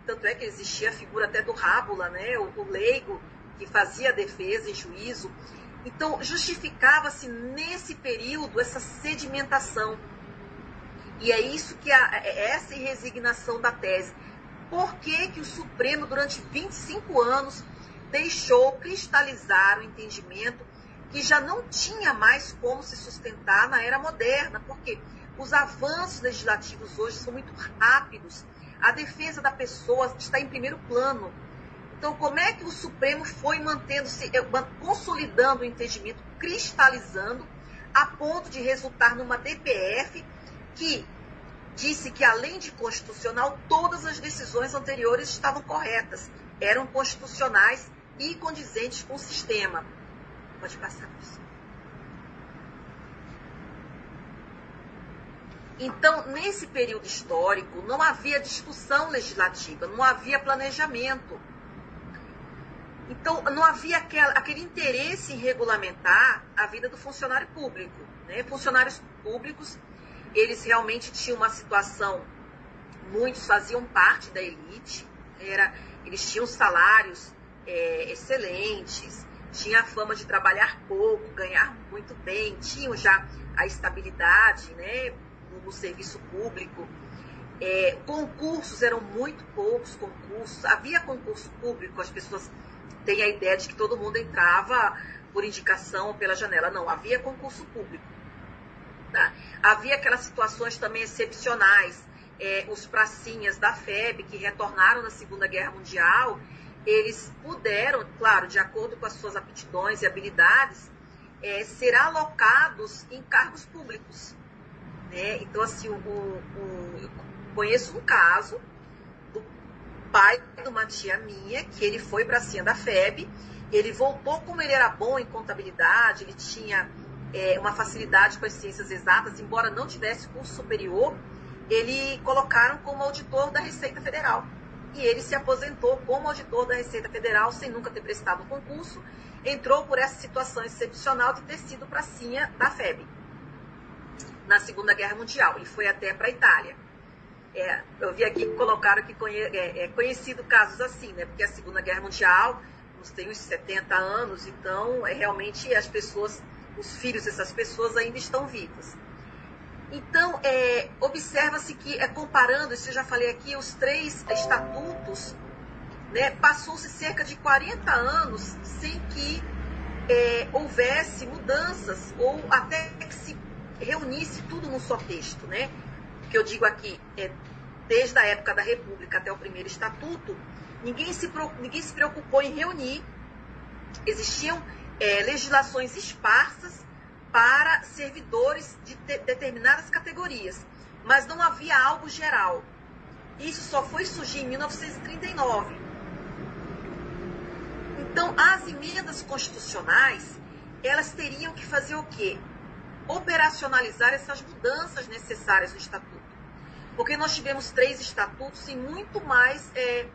tanto é que existia a figura até do Rábula, né, o, o leigo, que fazia defesa em juízo. Então, justificava-se nesse período essa sedimentação e é isso que a, é, é essa resignação da tese. Por que, que o Supremo, durante 25 anos, deixou cristalizar o entendimento que já não tinha mais como se sustentar na era moderna? Porque os avanços legislativos hoje são muito rápidos. A defesa da pessoa está em primeiro plano. Então, como é que o Supremo foi mantendo-se, eh, consolidando o entendimento, cristalizando, a ponto de resultar numa DPF que disse que, além de constitucional, todas as decisões anteriores estavam corretas, eram constitucionais e condizentes com o sistema. Pode passar, professor. Então, nesse período histórico, não havia discussão legislativa, não havia planejamento. Então, não havia aquela, aquele interesse em regulamentar a vida do funcionário público. Né? Funcionários públicos eles realmente tinham uma situação, muitos faziam parte da elite, era, eles tinham salários é, excelentes, tinha a fama de trabalhar pouco, ganhar muito bem, tinham já a estabilidade né, no, serviço público. É, concursos eram muito poucos concursos, havia concurso público, as pessoas têm a ideia de que todo mundo entrava por indicação ou pela janela. Não, havia concurso público. Tá? Havia aquelas situações também excepcionais. É, os pracinhas da FEB, que retornaram na Segunda Guerra Mundial, eles puderam, claro, de acordo com as suas aptidões e habilidades, é, ser alocados em cargos públicos. Né? Então, assim, o, o, conheço um caso do pai de uma tia minha, que ele foi pracinha da FEB, ele voltou como ele era bom em contabilidade, ele tinha é, uma facilidade com as ciências exatas, embora não tivesse curso superior, ele colocaram como auditor da Receita Federal. E ele se aposentou como auditor da Receita Federal sem nunca ter prestado concurso, entrou por essa situação excepcional de ter sido pracinha da FEB na Segunda Guerra Mundial e foi até para a Itália. É, eu vi aqui que colocaram que conhe, é, é, conhecido casos assim, né? Porque a Segunda Guerra Mundial tem uns 70 anos, então é realmente as pessoas os filhos dessas pessoas ainda estão vivos. Então, é, observa-se que, é, comparando, isso eu já falei aqui, os três estatutos, né, passou-se cerca de 40 anos sem que é, houvesse mudanças ou até que se reunisse tudo num só texto. Né? O que eu digo aqui é, desde a época da República até o primeiro estatuto, ninguém se, ninguém se preocupou em reunir. Existiam é, legislações esparsas para servidores de determinadas categorias, mas não havia algo geral. Isso só foi surgir em 1939, Então, as emendas constitucionais, elas teriam que fazer o quê? Operacionalizar essas mudanças necessárias no estatuto. Porque nós tivemos três estatutos e muito mais é,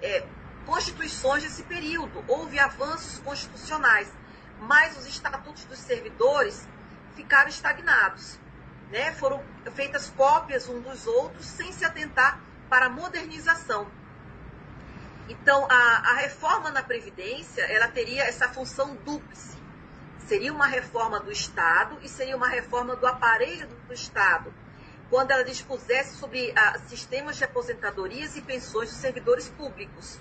é, constituições desse período. Houve avanços constitucionais, mas os estatutos dos servidores ficaram estagnados. Né? Foram feitas cópias um dos outros sem se atentar para a modernização. Então, a, a reforma na Previdência, ela teria essa função dúplice. Seria uma reforma do Estado e seria uma reforma do aparelho do Estado, quando ela dispusesse sobre ah, sistemas de aposentadorias e pensões dos servidores públicos.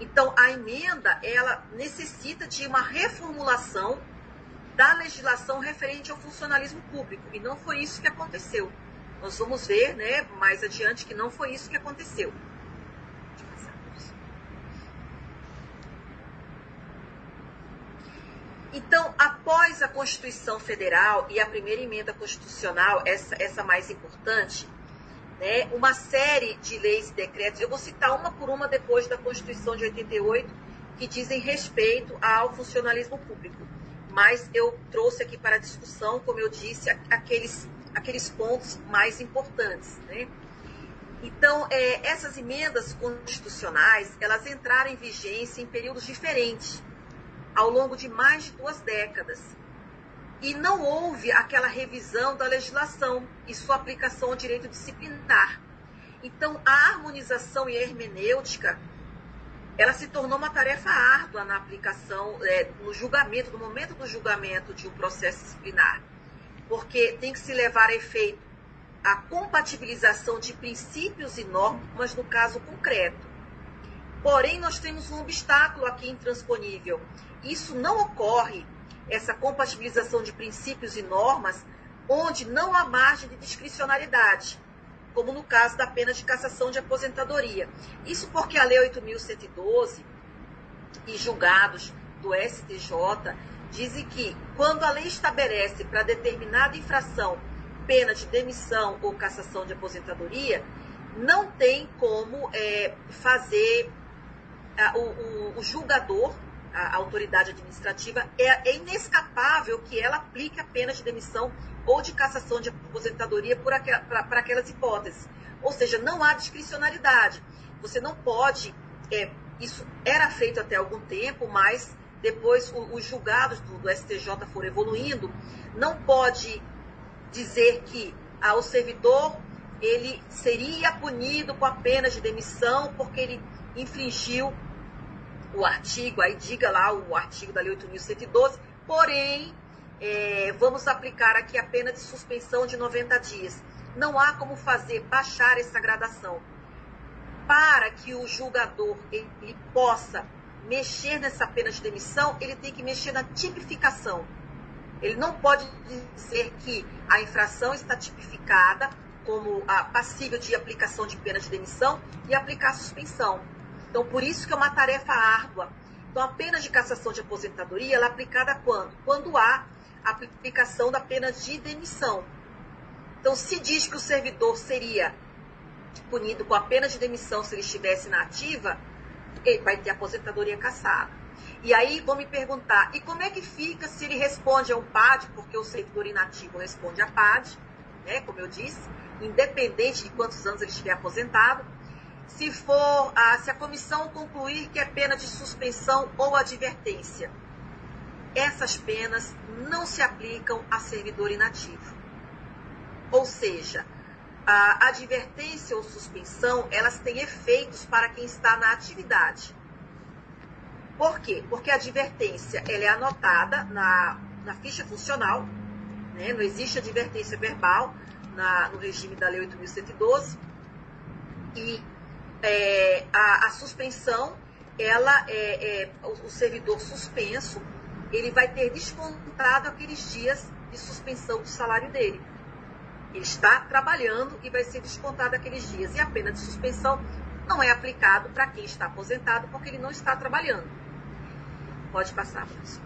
Então, a emenda, ela necessita de uma reformulação da legislação referente ao funcionalismo público, e não foi isso que aconteceu. Nós vamos ver, né, mais adiante que não foi isso que aconteceu. Então, após a Constituição Federal e a primeira emenda constitucional, essa, essa mais importante, né, uma série de leis e decretos, eu vou citar uma por uma depois da Constituição de 88, que dizem respeito ao funcionalismo público. Mas eu trouxe aqui para discussão, como eu disse, aqueles, aqueles pontos mais importantes. Né? Então, é, essas emendas constitucionais, elas entraram em vigência em períodos diferentes ao longo de mais de duas décadas. E não houve aquela revisão da legislação e sua aplicação ao direito disciplinar. Então, a harmonização e a hermenêutica, ela se tornou uma tarefa árdua na aplicação, é, no julgamento, no momento do julgamento de um processo disciplinar. Porque tem que se levar a efeito a compatibilização de princípios e normas no caso concreto. Porém, nós temos um obstáculo aqui intransponível, isso não ocorre, essa compatibilização de princípios e normas, onde não há margem de discricionariedade, como no caso da pena de cassação de aposentadoria. Isso porque a Lei 8.112 e julgados do STJ dizem que, quando a lei estabelece para determinada infração pena de demissão ou cassação de aposentadoria, não tem como é, fazer o, o, o julgador a autoridade administrativa, é, é, inescapável que ela aplique a pena de demissão ou de cassação de aposentadoria para aquelas hipóteses. Ou seja, não há discricionalidade. Você não pode. É, isso era feito até algum tempo, mas depois os julgados do, do, STJ foram evoluindo. Não pode dizer que ah, o servidor ele seria punido com a pena de demissão porque ele infringiu o artigo, aí diga lá o artigo da Lei 8.112, porém, é, vamos aplicar aqui a pena de suspensão de 90 dias. Não há como fazer, baixar essa gradação. Para que o julgador ele possa mexer nessa pena de demissão, ele tem que mexer na tipificação. Ele não pode dizer que a infração está tipificada como a passível de aplicação de pena de demissão e aplicar a suspensão. Então, por isso que é uma tarefa árdua. Então, a pena de cassação de aposentadoria ela é aplicada quando? Quando há aplicação da pena de demissão. Então, se diz que o servidor seria punido com a pena de demissão se ele estivesse na ativa, ele vai ter aposentadoria cassada. E aí vão me perguntar, e como é que fica se ele responde a um PAD, porque o servidor inativo responde a PAD, né, como eu disse, independente de quantos anos ele estiver aposentado, se for a, se a comissão concluir que é pena de suspensão ou advertência. Essas penas não se aplicam a servidor inativo. Ou seja, a advertência ou suspensão, elas têm efeitos para quem está na atividade. Por quê? Porque a advertência ela é anotada na, na ficha funcional, né? não existe advertência verbal na, no regime da Lei 8.112, e é, a, a, suspensão, ela é, é, o, servidor suspenso, ele vai ter descontado aqueles dias de suspensão do salário dele. Ele está trabalhando e vai ser descontado aqueles dias. E a pena de suspensão não é aplicado para quem está aposentado porque ele não está trabalhando. Pode passar, professor.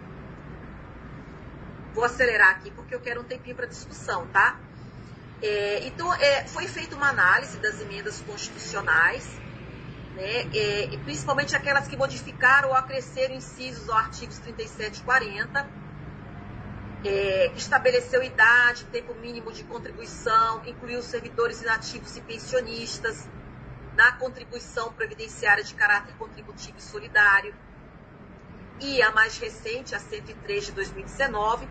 Vou acelerar aqui porque eu quero um tempinho para discussão, tá? É, então, é, foi feita uma análise das emendas constitucionais né, é, principalmente aquelas que modificaram ou acresceram incisos aos artigos 37 e 40, é, estabeleceu idade, tempo mínimo de contribuição, incluiu servidores inativos e pensionistas na contribuição previdenciária de caráter contributivo e solidário. E a mais recente, a 103 de 2019,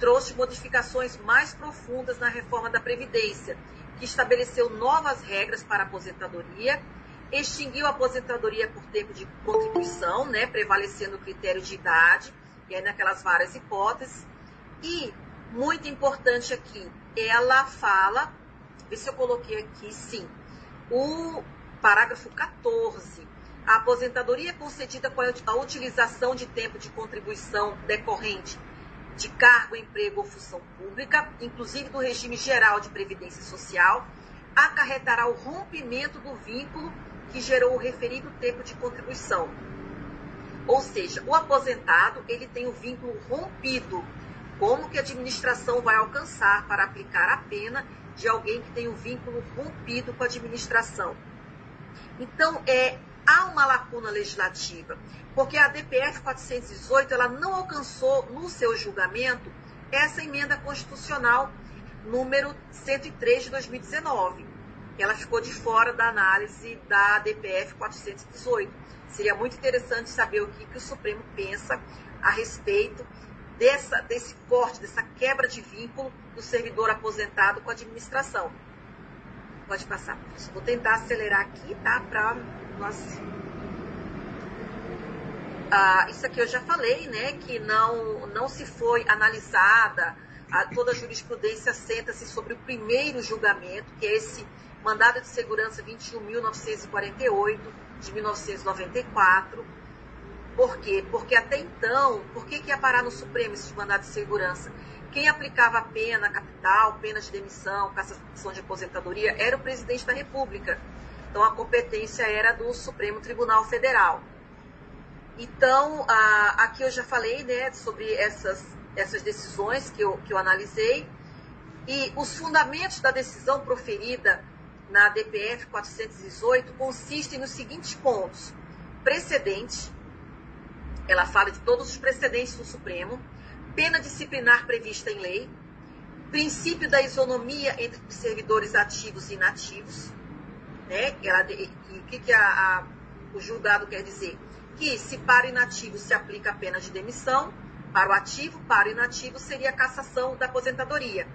trouxe modificações mais profundas na reforma da Previdência, que estabeleceu novas regras para a aposentadoria, extinguiu a aposentadoria por tempo de contribuição, né, prevalecendo o critério de idade, e aí naquelas várias hipóteses. E, muito importante aqui, ela fala, vê se eu coloquei aqui, sim, o parágrafo 14. A aposentadoria é concedida com a utilização de tempo de contribuição decorrente de cargo, emprego ou função pública, inclusive do regime geral de previdência social, acarretará o rompimento do vínculo que gerou o referido tempo de contribuição. Ou seja, o aposentado ele tem o vínculo rompido. Como que a administração vai alcançar para aplicar a pena de alguém que tem o vínculo rompido com a administração? Então, é, há uma lacuna legislativa, porque a DPF 418 ela não alcançou no seu julgamento essa emenda constitucional número 103 de 2019. Ela ficou de fora da análise da DPF 418. Seria muito interessante saber o que, que o Supremo pensa a respeito dessa, desse corte, dessa quebra de vínculo do servidor aposentado com a administração. Pode passar. Vou tentar acelerar aqui, tá? Para nós. Ah, isso aqui eu já falei, né? Que não, não se foi analisada, a, toda a jurisprudência senta-se sobre o primeiro julgamento, que é esse mandado de segurança 21.948 de 1994. Por quê? Porque até então, por que, que ia parar no Supremo esse mandado de segurança? Quem aplicava a pena capital, pena de demissão, cassação de aposentadoria, era o presidente da República. Então, a competência era do Supremo Tribunal Federal. Então, a, aqui eu já falei né, sobre essas, essas decisões que eu, que eu analisei. E os fundamentos da decisão proferida na DPF 418 consistem nos seguintes pontos: precedente, ela fala de todos os precedentes do Supremo pena disciplinar prevista em lei, princípio da isonomia entre servidores ativos e inativos, né? o que, que a, a, o julgado quer dizer? Que se para o inativo se aplica a pena de demissão, para o ativo, para o inativo seria a cassação da aposentadoria.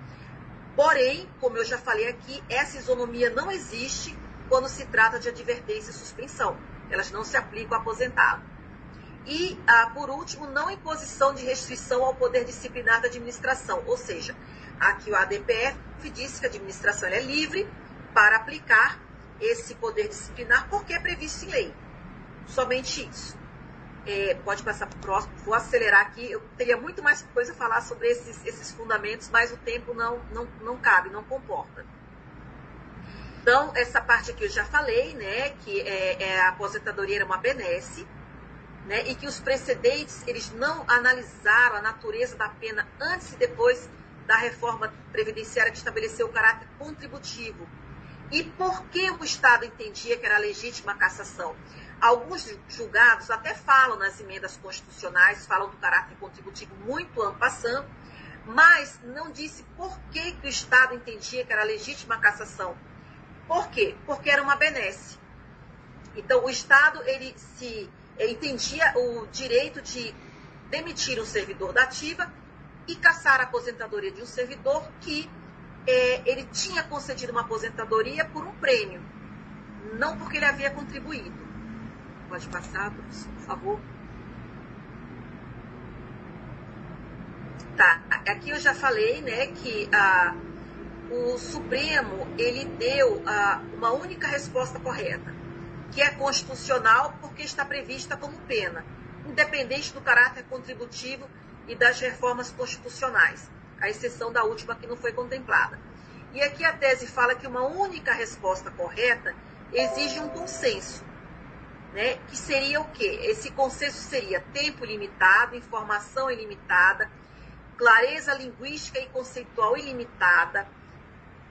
Porém, como eu já falei aqui, essa isonomia não existe quando se trata de advertência e suspensão. Elas não se aplicam ao aposentado. E, ah, por último, não imposição de restrição ao poder disciplinar da administração. Ou seja, aqui o ADPF disse que a administração é livre para aplicar esse poder disciplinar porque é previsto em lei. Somente isso. É, pode passar para o próximo, vou acelerar aqui. Eu teria muito mais coisa a falar sobre esses, esses fundamentos, mas o tempo não, não, não cabe, não comporta. Então, essa parte aqui eu já falei, né, que é, é a aposentadoria era uma benesse, né, e que os precedentes eles não analisaram a natureza da pena antes e depois da reforma previdenciária que estabeleceu o caráter contributivo. E por que o Estado entendia que era legítima a cassação? Alguns julgados até falam nas emendas constitucionais, falam do caráter contributivo muito ampassando, mas não disse por que, que o Estado entendia que era legítima a cassação. Por quê? Porque era uma benesse. Então, o Estado, ele se entendia o direito de demitir um servidor da ativa e caçar a aposentadoria de um servidor que é, ele tinha concedido uma aposentadoria por um prêmio, não porque ele havia contribuído. Pode passar, por favor. Tá, aqui eu já falei, né, que a, o Supremo ele deu a, uma única resposta correta que é constitucional porque está prevista como pena, independente do caráter contributivo e das reformas constitucionais, à exceção da última que não foi contemplada. E aqui a tese fala que uma única resposta correta exige um consenso, né? que seria o quê? Esse consenso seria tempo limitado, informação ilimitada, clareza linguística e conceitual ilimitada,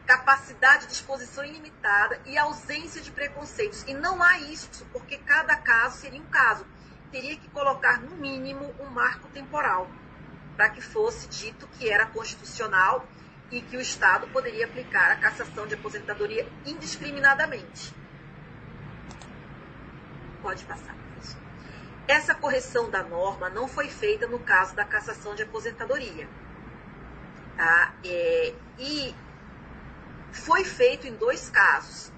capacidade de exposição ilimitada e ausência de preconceitos. E não há isso, porque cada caso seria um caso. Teria que colocar, no mínimo, um marco temporal para que fosse dito que era constitucional e que o Estado poderia aplicar a cassação de aposentadoria indiscriminadamente. Pode passar, professor. Essa correção da norma não foi feita no caso da cassação de aposentadoria. Tá? É, e foi feito em dois casos.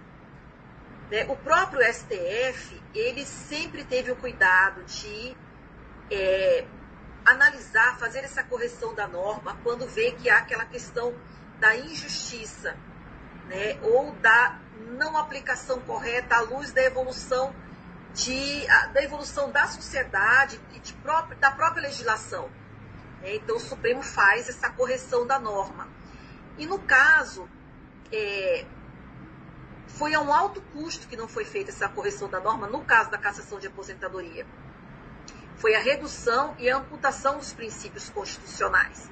Né? O próprio STF, ele sempre teve o cuidado de é, analisar, fazer essa correção da norma quando vê que há aquela questão da injustiça, né? ou da não aplicação correta à luz da evolução de, da evolução da sociedade e de próprio, da própria legislação. Né? Então, o Supremo faz essa correção da norma. E no caso é, foi a um alto custo que não foi feita essa correção da norma no caso da cassação de aposentadoria. Foi a redução e a amputação dos princípios constitucionais.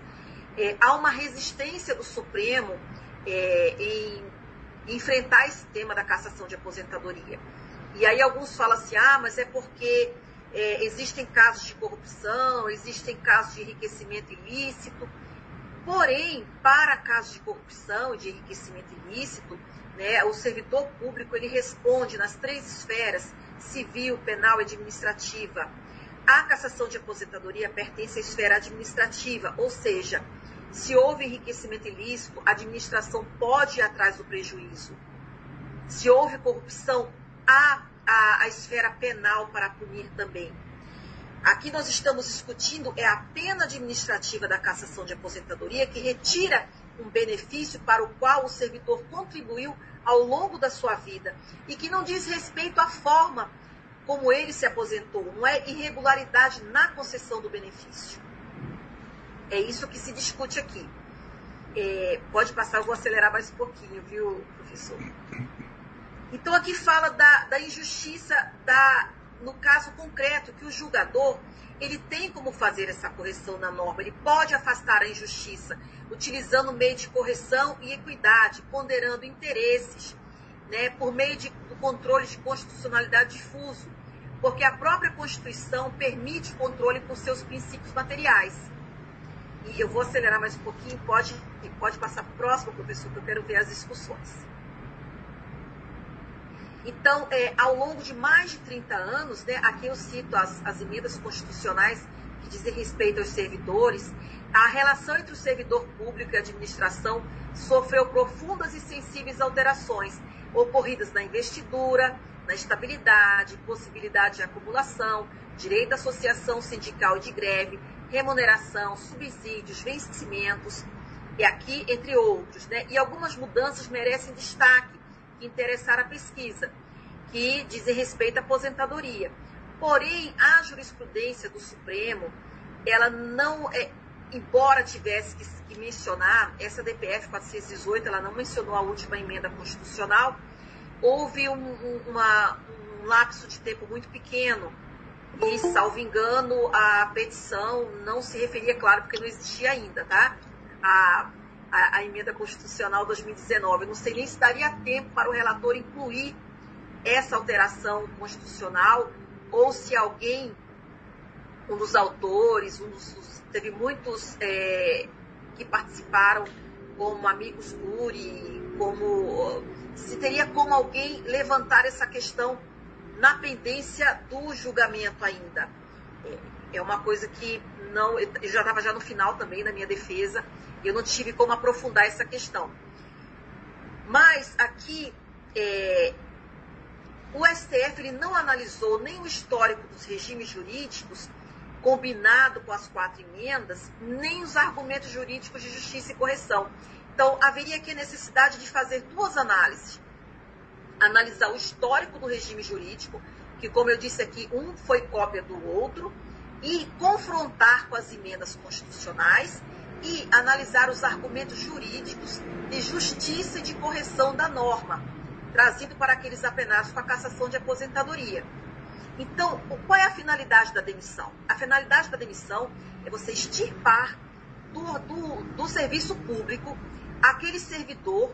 É, há uma resistência do Supremo é, em enfrentar esse tema da cassação de aposentadoria. E aí alguns falam assim, ah, mas é porque é, existem casos de corrupção, existem casos de enriquecimento ilícito. Porém, para casos de corrupção de enriquecimento ilícito, né, o servidor público ele responde nas três esferas, civil, penal e administrativa. A cassação de aposentadoria pertence à esfera administrativa, ou seja, se houve enriquecimento ilícito, a administração pode ir atrás do prejuízo. Se houve corrupção, há a, a esfera penal para punir também. Aqui nós estamos discutindo é a pena administrativa da cassação de aposentadoria que retira um benefício para o qual o servidor contribuiu ao longo da sua vida e que não diz respeito à forma como ele se aposentou, não é irregularidade na concessão do benefício. É isso que se discute aqui. É, pode passar, eu vou acelerar mais um pouquinho, viu, professor? Então aqui fala da, da injustiça da no caso concreto, que o julgador ele tem como fazer essa correção na norma, ele pode afastar a injustiça, utilizando meio de correção e equidade, ponderando interesses, né, por meio de, do controle de constitucionalidade difuso, porque a própria Constituição permite controle por seus princípios materiais. E eu vou acelerar mais um pouquinho, pode, pode passar próximo, professor, que eu quero ver as discussões. Então, é, ao longo de mais de 30 anos, né, aqui eu cito as, as emendas constitucionais que dizem respeito aos servidores, a relação entre o servidor público e a administração sofreu profundas e sensíveis alterações ocorridas na investidura, na estabilidade, possibilidade de acumulação, direito à associação sindical e de greve, remuneração, subsídios, vencimentos, e aqui entre outros. Né? E algumas mudanças merecem destaque que interessar a pesquisa, que dizem respeito à aposentadoria. Porém, a jurisprudência do Supremo, ela não é, embora tivesse que, que mencionar, essa DPF 418, ela não mencionou a última emenda constitucional, houve um, um, uma, um lapso de tempo muito pequeno. E, salvo engano, a petição não se referia, claro, porque não existia ainda, tá? A a, a emenda constitucional 2019. Eu não sei nem se daria tempo para o relator incluir essa alteração constitucional ou se alguém, um dos autores, um dos, teve muitos é, que participaram como amigos Cury, como se teria como alguém levantar essa questão na pendência do julgamento ainda. É, é uma coisa que não, eu já estava já no final também na minha defesa, eu não tive como aprofundar essa questão. Mas aqui, é, o STF ele não analisou nem o histórico dos regimes jurídicos, combinado com as quatro emendas, nem os argumentos jurídicos de justiça e correção. Então, haveria aqui a necessidade de fazer duas análises. Analisar o histórico do regime jurídico, que, como eu disse aqui, um foi cópia do outro, e confrontar com as emendas constitucionais e analisar os argumentos jurídicos de justiça e de correção da norma, trazido para aqueles apenados com a cassação de aposentadoria. Então, qual é a finalidade da demissão? A finalidade da demissão é você extirpar do, do, do serviço público aquele servidor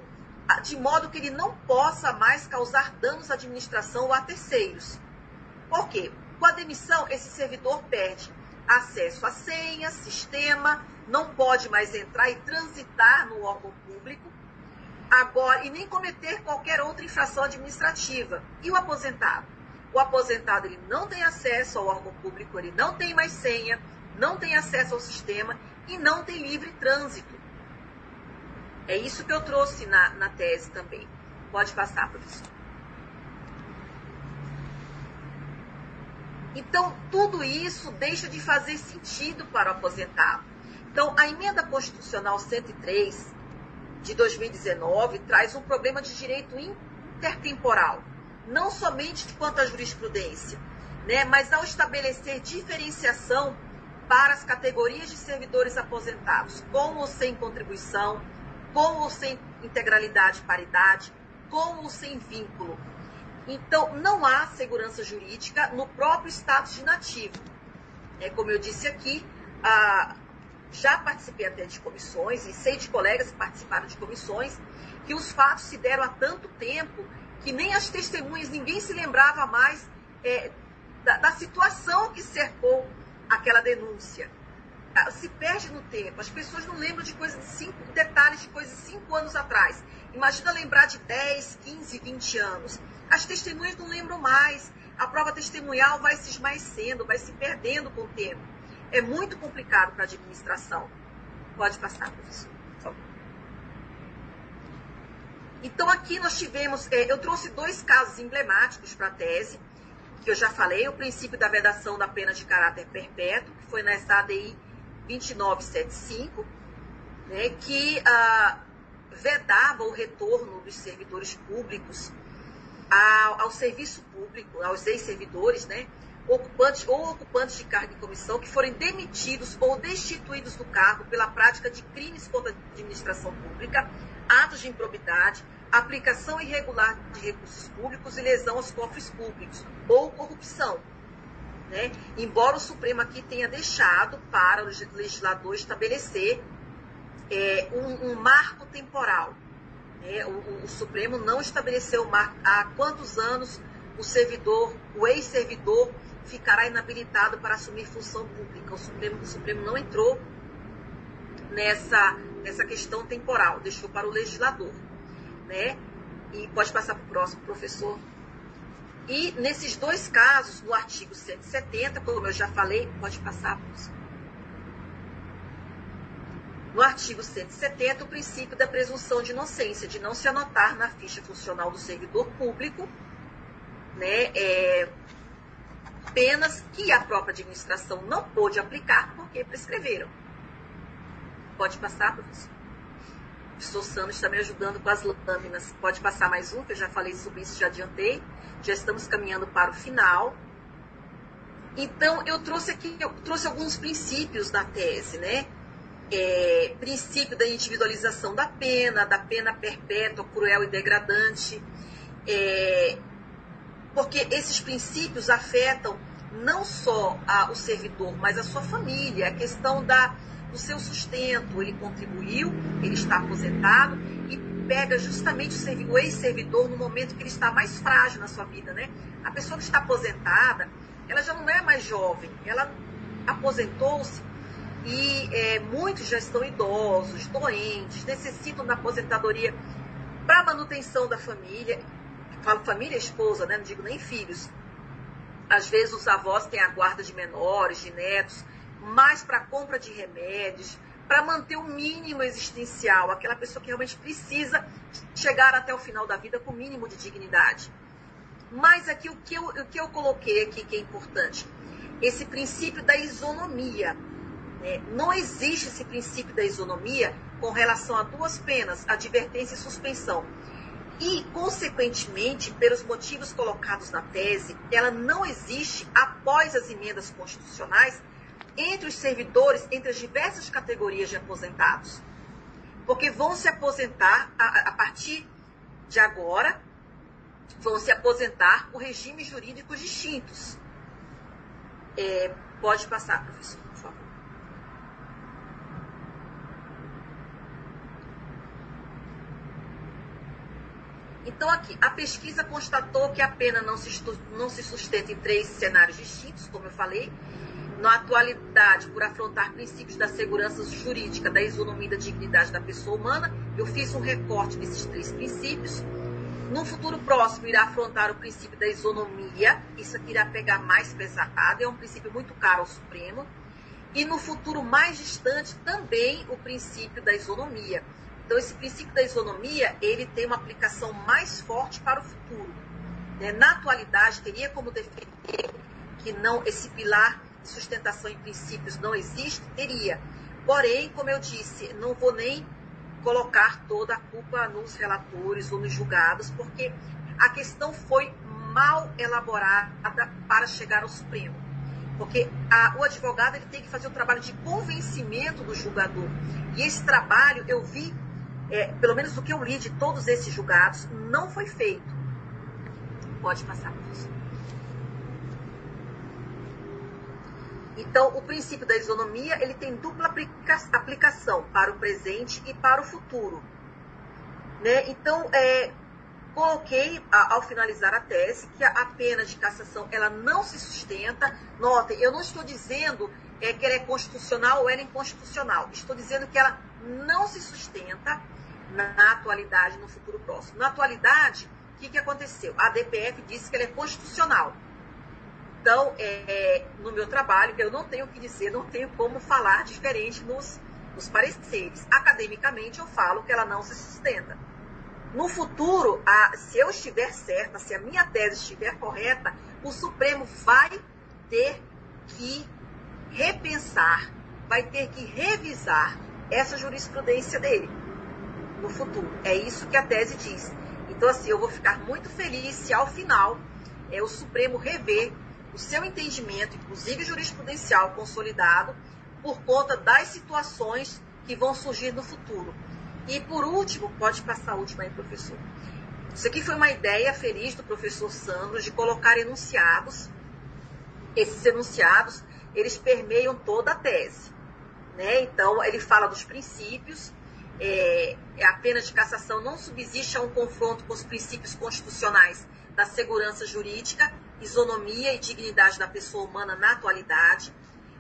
de modo que ele não possa mais causar danos à administração ou a terceiros. Por quê? Com a demissão, esse servidor perde acesso à senha, sistema, não pode mais entrar e transitar no órgão público, agora e nem cometer qualquer outra infração administrativa. E o aposentado? O aposentado ele não tem acesso ao órgão público, ele não tem mais senha, não tem acesso ao sistema e não tem livre trânsito. É isso que eu trouxe na, na tese também. Pode passar, professor. Então, tudo isso deixa de fazer sentido para o aposentado. Então, a emenda constitucional 103 de 2019 traz um problema de direito intertemporal, não somente quanto à jurisprudência, né, mas ao estabelecer diferenciação para as categorias de servidores aposentados, com ou sem contribuição, com ou sem integralidade paridade, com ou sem vínculo. Então, não há segurança jurídica no próprio status de nativo. É, como eu disse aqui, a, já participei até de comissões, e sei de colegas que participaram de comissões, que os fatos se deram há tanto tempo que nem as testemunhas, ninguém se lembrava mais é, da, da situação que cercou aquela denúncia. Ah, se perde no tempo. As pessoas não lembram de coisas de cinco, detalhes de coisas de cinco anos atrás. Imagina lembrar de 10, 15, 20 anos. As testemunhas não lembram mais. A prova testemunhal vai se esmaecendo, vai se perdendo com o tempo. É muito complicado para a administração. Pode passar, professor. Então aqui nós tivemos, é, eu trouxe dois casos emblemáticos para a tese, que eu já falei, o princípio da vedação da pena de caráter perpétuo, que foi nessa ADI 2975, né, que ah, vedava o retorno dos servidores públicos ao, ao serviço público, aos ex-servidores, né, ocupantes ou ocupantes de cargo e comissão que forem demitidos ou destituídos do cargo pela prática de crimes contra a administração pública, atos de improbidade, aplicação irregular de recursos públicos e lesão aos cofres públicos ou corrupção. Né? Embora o Supremo aqui tenha deixado para o legislador estabelecer é, um, um, marco temporal. Né? O, o, Supremo não estabeleceu mar... há quantos anos o servidor, o ex-servidor, ficará inabilitado para assumir função pública. O Supremo, o Supremo não entrou nessa, nessa questão temporal, deixou para o legislador. Né? E pode passar para o próximo, professor. E nesses dois casos, no artigo 170, como eu já falei, pode passar, professor. No artigo 170, o princípio da presunção de inocência, de não se anotar na ficha funcional do servidor público, né, é, penas que a própria administração não pôde aplicar porque prescreveram. Pode passar, professor? O professor Sandro está me ajudando com as lâminas. Pode passar mais um, que eu já falei sobre isso, já adiantei já estamos caminhando para o final. Então, eu trouxe aqui, eu trouxe alguns princípios da tese, né? É, princípio da individualização da pena, da pena perpétua, cruel e degradante, é, porque esses princípios afetam não só a, o servidor, mas a sua família, a questão da, do seu sustento. Ele contribuiu, ele está aposentado e pega justamente o ex-servidor no momento que ele está mais frágil na sua vida, né? A pessoa que está aposentada, ela já não é mais jovem, ela aposentou-se e é, muitos já estão idosos, doentes, necessitam da aposentadoria para manutenção da família. Falo família, esposa, né? Não digo nem filhos. Às vezes os avós têm a guarda de menores, de netos, mais para compra de remédios, para manter o mínimo existencial, aquela pessoa que realmente precisa chegar até o final da vida com o mínimo de dignidade. Mas aqui o que eu, o que eu coloquei aqui que é importante, esse princípio da isonomia. Né? Não existe esse princípio da isonomia com relação a duas penas, advertência e suspensão. E, consequentemente, pelos motivos colocados na tese, ela não existe após as emendas constitucionais entre os servidores, entre as diversas categorias de aposentados. Porque vão se aposentar, a, a partir de agora, vão se aposentar por regimes jurídicos distintos. É, pode passar, professor, Então, aqui, a pesquisa constatou que a pena não se, não se sustenta em três cenários distintos, como eu falei. Na atualidade, por afrontar princípios da segurança jurídica, da isonomia e da dignidade da pessoa humana, eu fiz um recorte desses três princípios. No futuro próximo, irá afrontar o princípio da isonomia, isso aqui irá pegar mais pesado, é um princípio muito caro ao Supremo. E no futuro mais distante, também o princípio da isonomia então, esse princípio da isonomia, ele tem uma aplicação mais forte para o futuro. Né? Na atualidade, teria como defender que não esse pilar de sustentação em princípios não existe? Teria. Porém, como eu disse, não vou nem colocar toda a culpa nos relatores ou nos julgados, porque a questão foi mal elaborada para chegar ao Supremo. Porque a, o advogado ele tem que fazer o trabalho de convencimento do julgador. E esse trabalho eu vi é, pelo menos do que eu li de todos esses julgados, não foi feito. Pode passar, professor. Então, o princípio da isonomia ele tem dupla aplica aplicação para o presente e para o futuro. Né? Então, é, coloquei a, ao finalizar a tese que a, a, pena de cassação ela não se sustenta. Notem, eu não estou dizendo é, que ela é constitucional ou ela é inconstitucional. Estou dizendo que ela não se sustenta na atualidade, no futuro próximo. Na atualidade, o que, que aconteceu? A DPF disse que ela é constitucional. Então, é, no meu trabalho, eu não tenho o que dizer, não tenho como falar diferente nos, nos pareceres. Academicamente, eu falo que ela não se sustenta. No futuro, a, se eu estiver certa, se a minha tese estiver correta, o Supremo vai ter que repensar, vai ter que revisar essa jurisprudência dele no futuro. É isso que a tese diz. Então, assim, eu vou ficar muito feliz se ao final é, o Supremo rever o seu entendimento, inclusive jurisprudencial consolidado, por conta das situações que vão surgir no futuro. E por último, pode passar a última aí, professor. Isso aqui foi uma ideia feliz do professor Sandro de colocar enunciados. Esses enunciados, eles permeiam toda a tese. Né? Então, ele fala dos princípios, é, é, a pena de cassação não subsiste a um confronto com os princípios constitucionais da segurança jurídica, isonomia e dignidade da pessoa humana na atualidade.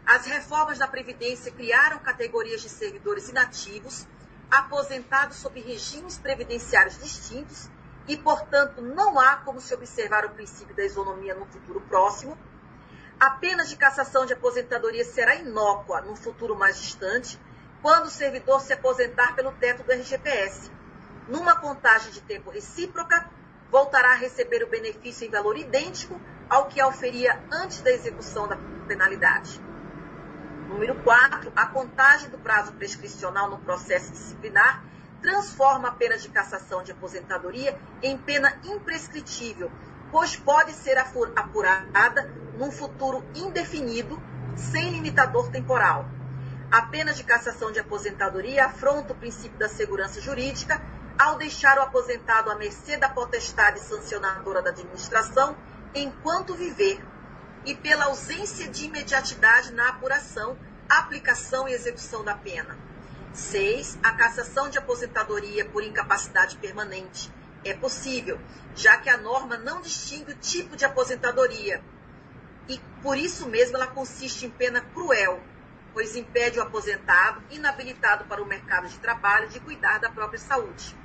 As reformas da Previdência criaram categorias de servidores inativos, aposentados sob regimes previdenciários distintos e, portanto, não há como se observar o princípio da isonomia no futuro próximo. A pena de cassação de aposentadoria será inócua no futuro mais distante, quando o servidor se aposentar pelo teto do RGPS. Numa contagem de tempo recíproca, voltará a receber o benefício em valor idêntico ao que auferia antes da execução da penalidade. Número 4. A contagem do prazo prescricional no processo disciplinar transforma a pena de cassação de aposentadoria em pena imprescritível, pois pode ser apurada num futuro indefinido, sem limitador temporal. A pena de cassação de aposentadoria afronta o princípio da segurança jurídica ao deixar o aposentado à mercê da potestade sancionadora da administração enquanto viver e pela ausência de imediatidade na apuração, aplicação e execução da pena. 6. A cassação de aposentadoria por incapacidade permanente é possível, já que a norma não distingue o tipo de aposentadoria e por isso mesmo ela consiste em pena cruel, pois impede o aposentado, inabilitado para o mercado de trabalho, de cuidar da própria saúde.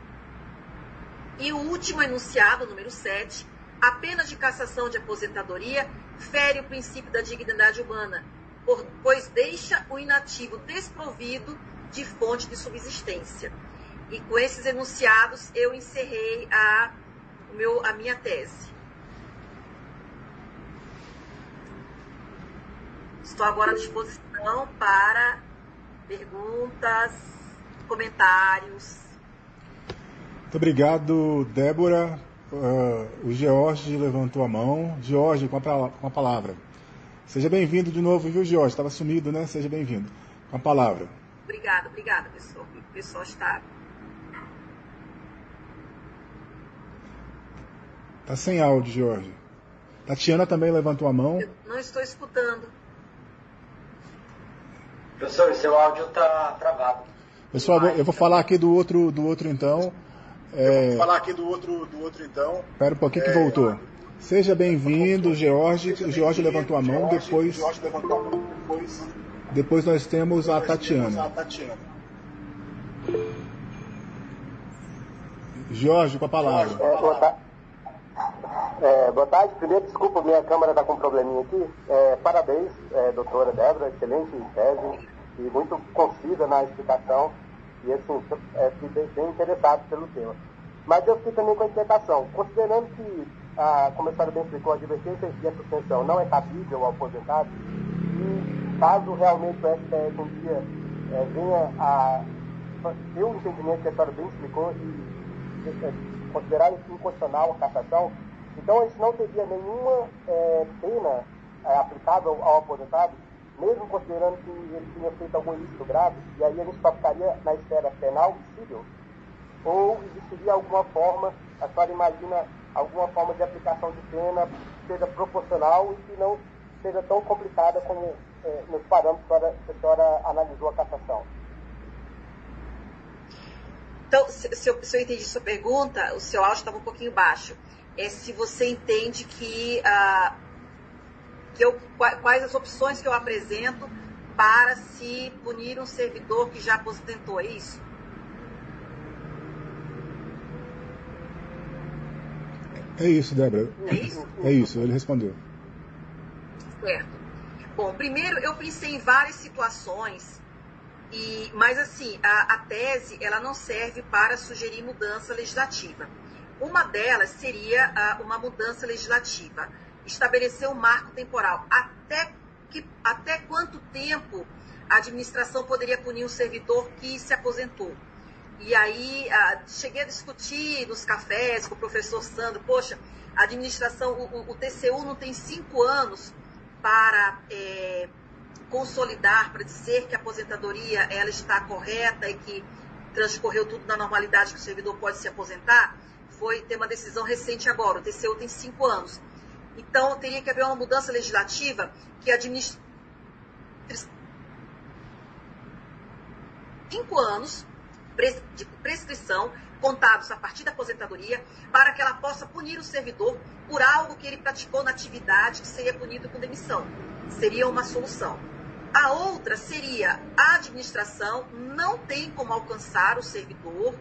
E o último enunciado, número 7, a pena de cassação de aposentadoria fere o princípio da dignidade humana, pois deixa o inativo desprovido de fonte de subsistência. E com esses enunciados eu encerrei a, meu, a minha tese. Estou agora à disposição para perguntas, comentários. Muito obrigado, Débora. Uh, o George levantou a mão. George, com a, com a palavra. Seja bem-vindo de novo, viu, George? Estava sumido, né? Seja bem-vindo. Com a palavra. Obrigada, obrigada, pessoal. O pessoal está. Está sem áudio, Jorge. Tatiana também levantou a mão. Eu não estou escutando. Professor, seu áudio está travado. Pessoal, eu vou falar aqui do outro, do outro então. É... Vou falar aqui do outro, do outro então. Espera um pouquinho que é... voltou. Seja bem-vindo, George. O George levantou a mão, depois. Depois nós temos a Tatiana. Jorge, com a palavra. É, boa, ta... é, boa, tarde. Primeiro, desculpa, minha câmera está com um probleminha aqui. É, parabéns, é, doutora Débora, excelente tese e muito concisa na explicação. E assim, é, fiquei bem interessado pelo tema. Mas eu fiquei também com a inquietação. Considerando que, a, senhora bem explicou, a advertência de suspensão não é cabível ao aposentado, e caso realmente o STF um dia é, venha a ter o entendimento que a senhora bem explicou e considerar inconstitucional a cassação, então a gente não teria nenhuma é, pena é, aplicável ao aposentado, mesmo considerando que ele tinha feito algum ilícito grave, e aí a gente só ficaria na esfera penal civil, ou existiria alguma forma, a senhora imagina alguma forma de aplicação de pena que seja proporcional e que não seja tão complicada como é, nos parâmetros que a senhora analisou a cassação. Então, se, se, eu, se eu entendi sua pergunta, o seu áudio estava um pouquinho baixo. É se você entende que, uh, que eu, quais as opções que eu apresento para se punir um servidor que já aposentou, é isso? É isso, Débora. É isso? É isso, ele respondeu. Certo. Bom, primeiro eu pensei em várias situações e, mas assim, a, a tese ela não serve para sugerir mudança legislativa. Uma delas seria uh, uma mudança legislativa, estabelecer um marco temporal. Até, que, até quanto tempo a administração poderia punir um servidor que se aposentou? E aí uh, cheguei a discutir nos cafés com o professor Sandro, poxa, a administração, o, o TCU não tem cinco anos para é, consolidar, para dizer que a aposentadoria ela está correta e que transcorreu tudo na normalidade que o servidor pode se aposentar, foi ter uma decisão recente agora. O TCU tem cinco anos. Então, teria que haver uma mudança legislativa que administre cinco anos de prescrição contados a partir da aposentadoria para que ela possa punir o servidor por algo que ele praticou na atividade que seria punido com demissão. Seria uma solução. A outra seria a administração não tem como alcançar o servidor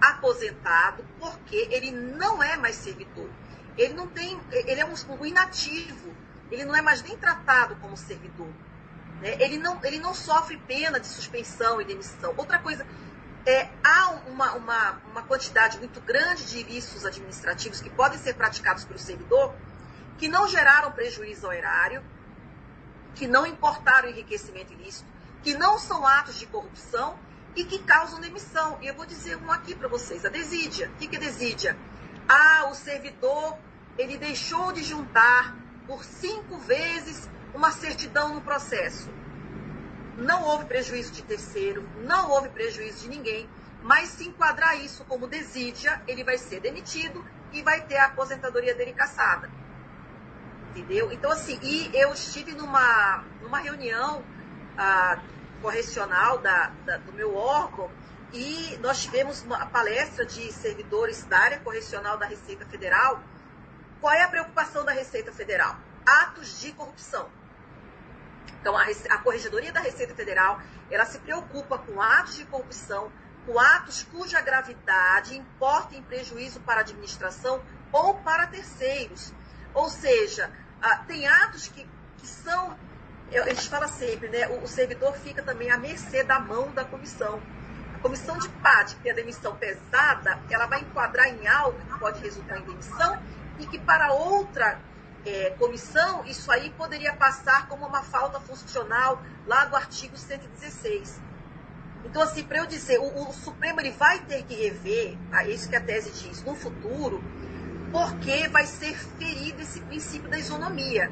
aposentado porque ele não é mais servidor. Ele não tem, ele é um inativo. Ele não é mais nem tratado como servidor. Né? Ele, não, ele não sofre pena de suspensão e demissão. Outra coisa, é, há uma, uma, uma quantidade muito grande de ilícitos administrativos que podem ser praticados pelo servidor que não geraram prejuízo ao erário, que não importaram enriquecimento ilícito, que não são atos de corrupção e que causam demissão. E eu vou dizer um aqui para vocês, a desídia. O que é desídia? Ah, o servidor, ele deixou de juntar por cinco vezes uma certidão no processo. Não houve prejuízo de terceiro, não houve prejuízo de ninguém, mas se enquadrar isso como desídia, ele vai ser demitido e vai ter a aposentadoria dele caçada entendeu? Então, assim, e eu estive numa, numa reunião ah, correcional da, da, do meu órgão e nós tivemos uma palestra de servidores da área correcional da Receita Federal. Qual é a preocupação da Receita Federal? Atos de corrupção. Então, a, a Corregedoria da Receita Federal, ela se preocupa com atos de corrupção, com atos cuja gravidade importa em prejuízo para a administração ou para terceiros. Ou seja, ah, tem atos que, que são, a gente fala sempre, né, o, o, servidor fica também à mercê da mão da comissão. A comissão de PAD, que tem a demissão pesada, ela vai enquadrar em algo que pode resultar em demissão e que para outra é, comissão, isso aí poderia passar como uma falta funcional lá do artigo 116. Então, assim, para eu dizer, o, o, Supremo ele vai ter que rever, é isso que a tese diz, no futuro, porque vai ser ferido esse princípio da isonomia.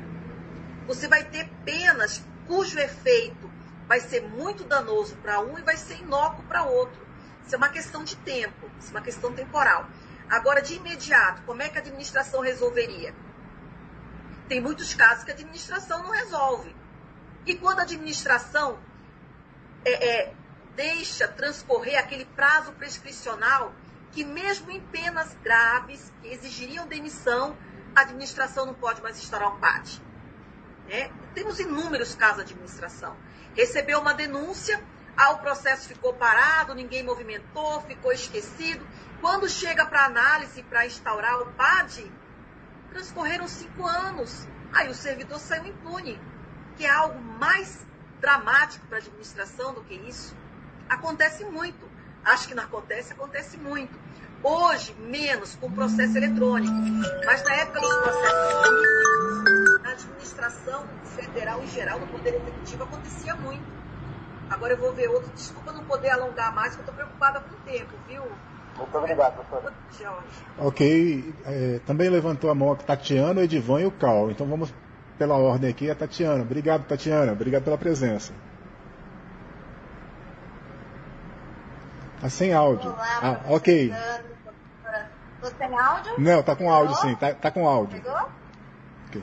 Você vai ter penas cujo efeito vai ser muito danoso para um e vai ser inócuo para outro. Isso é uma questão de tempo, isso é uma questão temporal. Agora, de imediato, como é que a administração resolveria? Tem muitos casos que a administração não resolve. E quando a administração é, é, deixa transcorrer aquele prazo prescricional que mesmo em penas graves, que exigiriam demissão, a administração não pode mais instaurar um PAD. É, temos inúmeros casos de administração. Recebeu uma denúncia, ah, o processo ficou parado, ninguém movimentou, ficou esquecido. Quando chega para análise para instaurar o PAD, transcorreram cinco anos. Aí o servidor saiu impune, que é algo mais dramático para a administração do que isso. Acontece muito. Acho que não acontece, acontece muito. Hoje, menos com processo eletrônico. Mas na época dos processos físicos, na administração federal em geral, no Poder Executivo, acontecia muito. Agora eu vou ver outro. Desculpa não poder alongar mais, porque eu estou preocupada com o tempo, viu? Muito obrigado, professor. Ok. É, também levantou a mão a Tatiana, o Edivan e o Cal. Então vamos pela ordem aqui, a Tatiana. Obrigado, Tatiana. Obrigado pela presença. Tá sem áudio. Olá, ah, ok. Tô sem áudio? Não, tá com áudio sim, tá, tá com áudio. Pegou? Ok.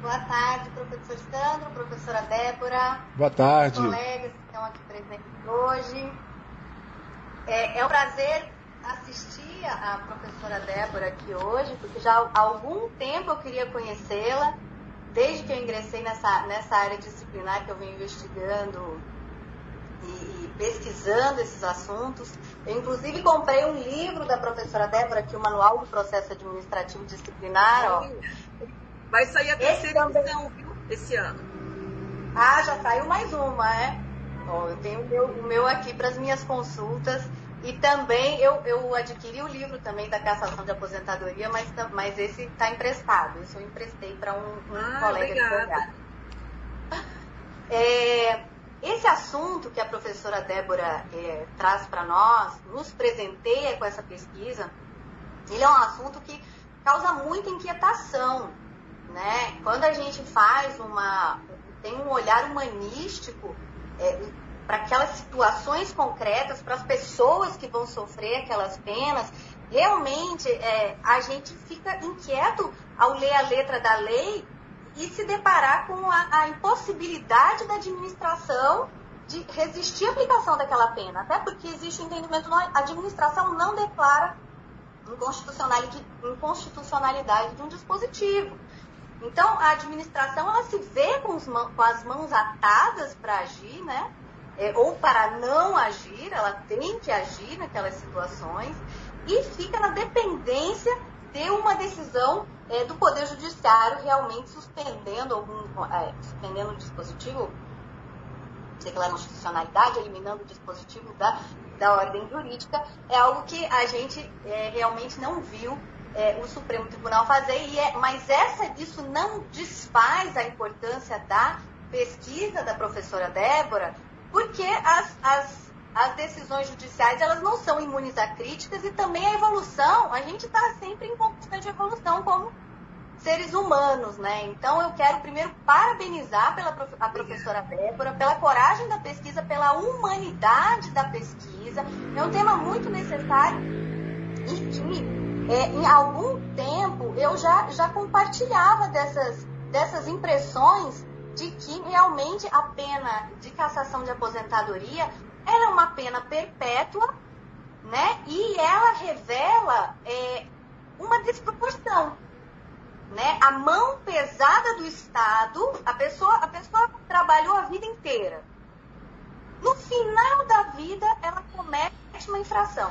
Boa tarde, professor Sandro, professora Débora. Boa tarde. Colegas que estão aqui presentes hoje. É, é um prazer assistir a professora Débora aqui hoje, porque já há algum tempo eu queria conhecê-la, desde que eu ingressei nessa, nessa área disciplinar que eu venho investigando pesquisando esses assuntos. Eu, inclusive, comprei um livro da professora Débora, aqui, o Manual do Processo Administrativo Disciplinar. Ó. Vai sair a terceira esse edição, viu? Esse ano. Ah, já saiu mais uma, é? Ó, eu tenho o meu, o meu aqui para as minhas consultas. E também eu, eu adquiri o livro também da cassação de aposentadoria, mas, mas esse está emprestado. Isso eu emprestei para um, um ah, colega obrigada. de É, esse assunto que a professora Débora é, traz para nós, nos presenteia com essa pesquisa, ele é um assunto que causa muita inquietação. Né? Quando a gente faz uma. tem um olhar humanístico é, para aquelas situações concretas, para as pessoas que vão sofrer aquelas penas, realmente é, a gente fica inquieto ao ler a letra da lei e se deparar com a, a impossibilidade da administração de resistir à aplicação daquela pena. Até porque existe o entendimento, a administração não declara inconstitucionalidade, inconstitucionalidade de um dispositivo. Então, a administração ela se vê com, os, com as mãos atadas para agir, né? É, ou para não agir, ela tem que agir naquelas situações e fica na dependência de uma decisão é, do Poder Judiciário realmente suspendendo algum, é, suspendendo o dispositivo, declarando constitucionalidade, eliminando o dispositivo da, da ordem jurídica, é algo que a gente é, realmente não viu é, o Supremo Tribunal fazer, e é, mas essa, isso não desfaz a importância da pesquisa da professora Débora, porque as, as as decisões judiciais elas não são imunes a críticas e também a evolução, a gente está sempre em constante evolução como seres humanos, né? Então eu quero primeiro parabenizar pela a professora Débora, pela coragem da pesquisa, pela humanidade da pesquisa. É um tema muito necessário e que é, em algum tempo eu já, já compartilhava dessas, dessas impressões de que realmente a pena de cassação de aposentadoria ela é uma pena perpétua, né? E ela revela é, uma desproporção, né? A mão pesada do Estado, a pessoa, a pessoa trabalhou a vida inteira. No final da vida, ela comete uma infração.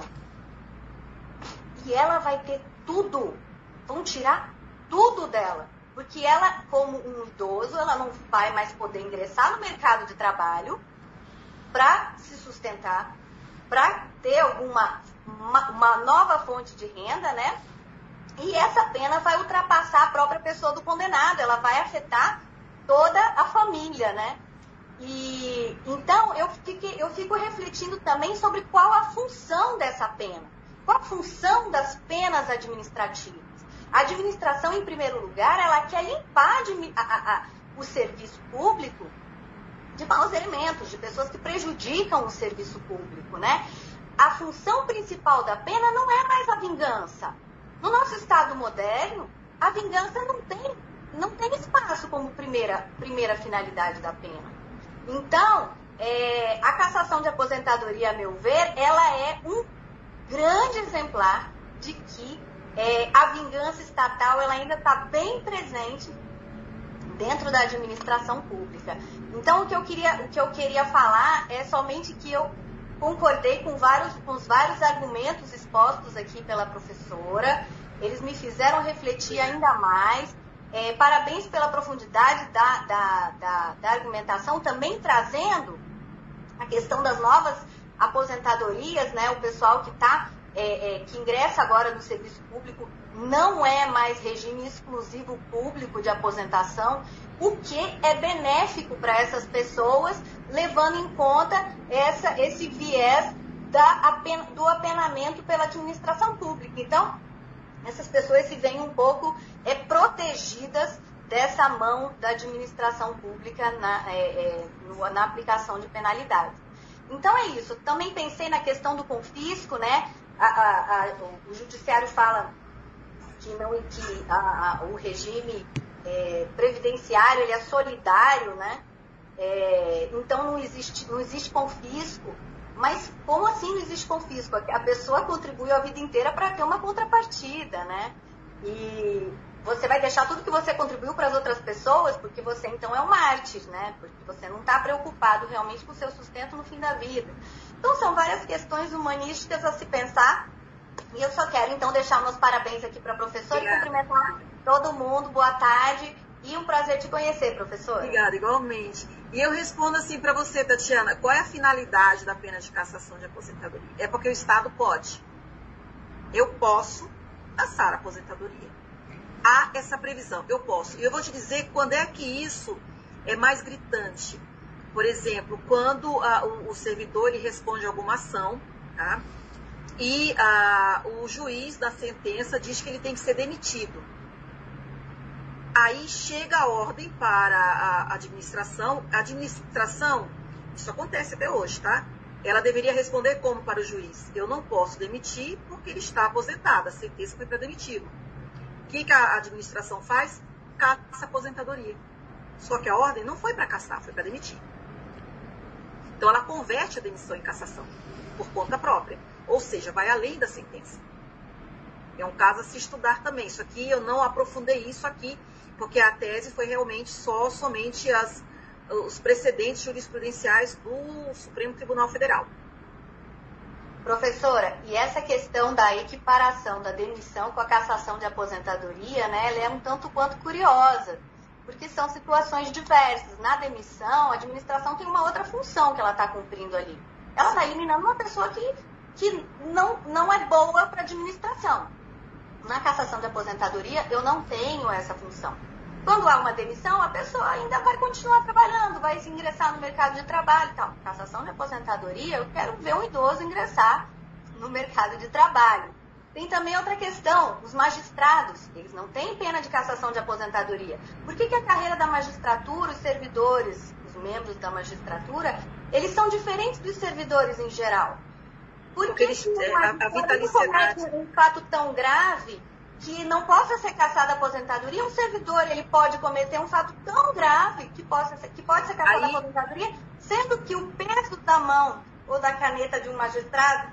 E ela vai ter tudo. Vão tirar tudo dela. Porque ela, como um idoso, ela não vai mais poder ingressar no mercado de trabalho para se sustentar, para ter alguma uma, uma, nova fonte de renda, né? E essa pena vai ultrapassar a própria pessoa do condenado, ela vai afetar toda a família, né? E então eu fico, eu fico refletindo também sobre qual a função dessa pena. Qual a função das penas administrativas? A administração, em primeiro lugar, ela quer limpar a, a, a, o serviço público de maus elementos, de pessoas que prejudicam o serviço público, né? A função principal da pena não é mais a vingança. No nosso Estado moderno, a vingança não tem, não tem espaço como primeira, primeira finalidade da pena. Então, é, a cassação de aposentadoria, a meu ver, ela é um grande exemplar de que é, a vingança estatal ela ainda está bem presente dentro da administração pública. Então, o que eu queria, o que eu queria falar é somente que eu concordei com, vários, com os vários argumentos expostos aqui pela professora. Eles me fizeram refletir ainda mais. É, parabéns pela profundidade da, da, da, da argumentação, também trazendo a questão das novas aposentadorias, né? O pessoal que está é, é, que ingressa agora no serviço público não é mais regime exclusivo público de aposentação, o que é benéfico para essas pessoas, levando em conta essa, esse viés da, do apenamento pela administração pública. Então, essas pessoas se veem um pouco é, protegidas dessa mão da administração pública na, é, é, na aplicação de penalidades. Então é isso. Também pensei na questão do confisco, né? A, a, a, o judiciário fala que, não, que o regime é, previdenciário ele é solidário, né? É, então não existe, não existe confisco. Mas como assim não existe confisco? A pessoa contribuiu a vida inteira para ter uma contrapartida, né? E você vai deixar tudo que você contribuiu para as outras pessoas, porque você então é um mártir, né? Porque você não está preocupado realmente com o seu sustento no fim da vida. Então são várias questões humanísticas a se pensar. E eu só quero então deixar meus parabéns aqui para a professora e cumprimentar todo mundo. Boa tarde e um prazer te conhecer, professora. Obrigada, igualmente. E eu respondo assim para você, Tatiana, qual é a finalidade da pena de cassação de aposentadoria? É porque o Estado pode. Eu posso cassar a aposentadoria há essa previsão. Eu posso. E eu vou te dizer quando é que isso é mais gritante. Por exemplo, quando uh, o, o, servidor ele responde alguma ação, tá? E uh, o juiz da sentença diz que ele tem que ser demitido. Aí chega a ordem para a administração. A administração, isso acontece até hoje, tá? Ela deveria responder como para o juiz? Eu não posso demitir porque ele está aposentado. A sentença foi para demiti-lo que, que a administração faz? Caça aposentadoria. Só que a ordem não foi para caçar, foi para demitir. Então ela converte a demissão em cassação, por conta própria. Ou seja, vai além da sentença. É um caso a se estudar também. Isso aqui eu não aprofundei isso aqui, porque a tese foi realmente só somente as, os precedentes jurisprudenciais do Supremo Tribunal Federal. Professora, e essa questão da equiparação da demissão com a cassação de aposentadoria, né, ela é um tanto quanto curiosa, porque são situações diversas. Na demissão, a administração tem uma outra função que ela está cumprindo ali. Ela está eliminando uma pessoa que, que não, não é boa para a administração. Na cassação de aposentadoria, eu não tenho essa função. Quando há uma demissão, a pessoa ainda vai continuar trabalhando, vai se ingressar no mercado de trabalho e tal. Cassação de aposentadoria, eu quero ver um idoso ingressar no mercado de trabalho. Tem também outra questão, os magistrados, eles não têm pena de cassação de aposentadoria. Por que, que a carreira da magistratura, os servidores, os membros da magistratura, eles são diferentes dos servidores em geral? Por Porque eles, a, a vitaliciedade... um fato tão grave, que não possa ser caçada a aposentadoria, um servidor ele pode cometer um fato tão grave que, possa ser, que pode ser caçada a aposentadoria, sendo que o peso da mão ou da caneta de um magistrado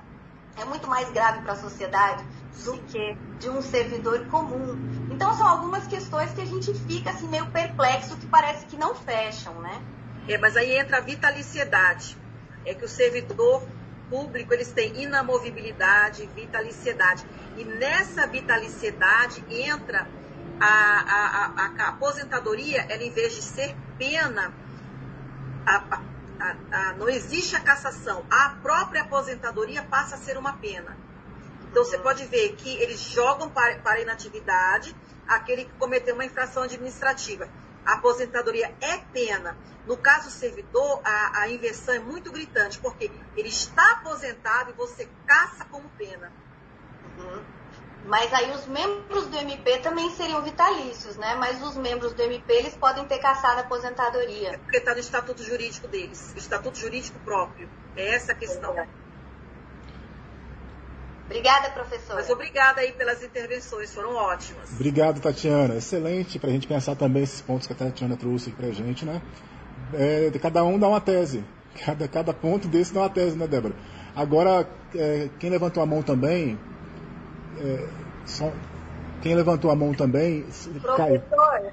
é muito mais grave para a sociedade do que de um servidor comum. Então são algumas questões que a gente fica assim meio perplexo, que parece que não fecham, né? É, mas aí entra a vitaliciedade. É que o servidor público eles têm inamovibilidade, vitaliciedade. E nessa vitaliciedade entra a, a, a, a aposentadoria, ela em vez de ser pena, não existe a cassação, a própria aposentadoria passa a ser uma pena. Então você pode ver que eles jogam para, para inatividade aquele que cometeu uma infração administrativa. A aposentadoria é pena. No caso do servidor, a, a inversão é muito gritante, porque ele está aposentado e você caça como pena. Uhum. Mas aí os membros do MP também seriam vitalícios, né? Mas os membros do MP, eles podem ter caçado a aposentadoria. É porque está no estatuto jurídico deles, o estatuto jurídico próprio. É essa a questão. É. Obrigada, professora. Mas obrigada aí pelas intervenções, foram ótimas. Obrigado, Tatiana. Excelente para a gente pensar também esses pontos que a Tatiana trouxe aqui para a gente, né? É, cada um dá uma tese. Cada, cada ponto desse dá uma tese, né, Débora? Agora, é, quem levantou a mão também. É, só, quem levantou a mão também. Professor.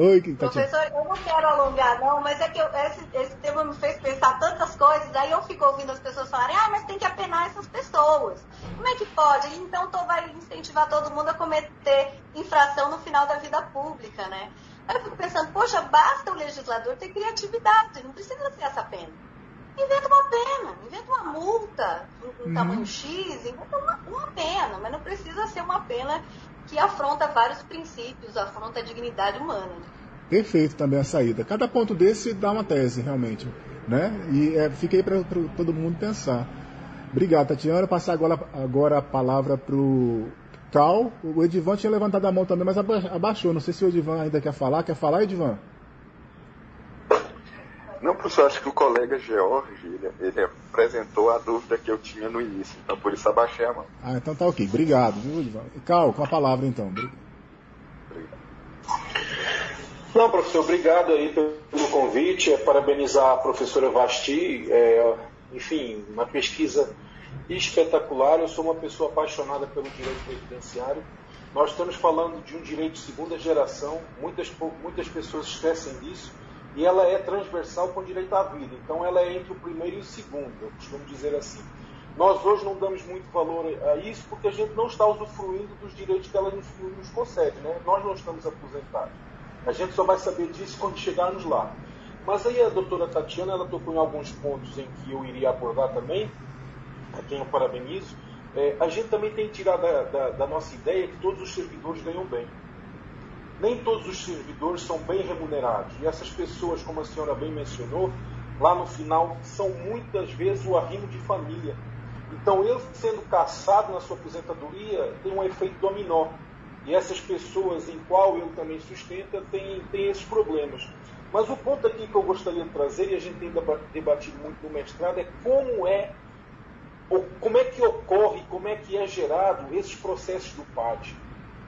Oi, Professor, eu não quero alongar, não, mas é que eu, esse, esse tema me fez pensar tantas coisas, aí eu fico ouvindo as pessoas falarem, ah, mas tem que apenar essas pessoas. Como é que pode? Então tô, vai incentivar todo mundo a cometer infração no final da vida pública, né? Aí eu fico pensando, poxa, basta o legislador ter criatividade, não precisa ser essa pena. Inventa uma pena, inventa uma multa em uhum. tamanho X, inventa uma, uma pena, mas não precisa ser uma pena que afronta vários princípios, afronta a dignidade humana. Perfeito também a saída. Cada ponto desse dá uma tese, realmente. Né? E é, fiquei para todo mundo pensar. Obrigado, Tatiana. Passar agora, agora a palavra para o Cal. O Edivan tinha levantado a mão também, mas abaixou. Não sei se o Edivan ainda quer falar. Quer falar, Edivan? Não, professor, acho que o colega George, ele, ele, apresentou a dúvida que eu tinha no início, então por isso abaixei a mão. Ah, então tá ok. Obrigado, viu, Cal, com a palavra então. Obrigado. Não, professor, obrigado aí pelo convite, é parabenizar a professora Vasti, é, enfim, uma pesquisa espetacular, eu sou uma pessoa apaixonada pelo direito previdenciário, nós estamos falando de um direito de segunda geração, muitas, muitas pessoas esquecem disso, e ela é transversal com direito à vida. Então ela é entre o primeiro e o segundo, eu costumo dizer assim. Nós hoje não damos muito valor a isso porque a gente não está usufruindo dos direitos que ela nos, nos concede. Né? Nós não estamos aposentados. A gente só vai saber disso quando chegarmos lá. Mas aí a doutora Tatiana ela tocou em alguns pontos em que eu iria abordar também, a quem eu parabenizo. É, a gente também tem que tirar da, da, da nossa ideia que todos os servidores ganham bem nem todos os servidores são bem remunerados. E essas pessoas, como a senhora bem mencionou, lá no final, são muitas vezes o arrimo de família. Então, ele sendo caçado na sua aposentadoria, tem um efeito dominó. E essas pessoas em qual ele também sustenta têm, têm esses problemas. Mas o ponto aqui que eu gostaria de trazer, e a gente tem debatido muito no mestrado, é como é, como é que ocorre, como é que é gerado esses processos do PAD.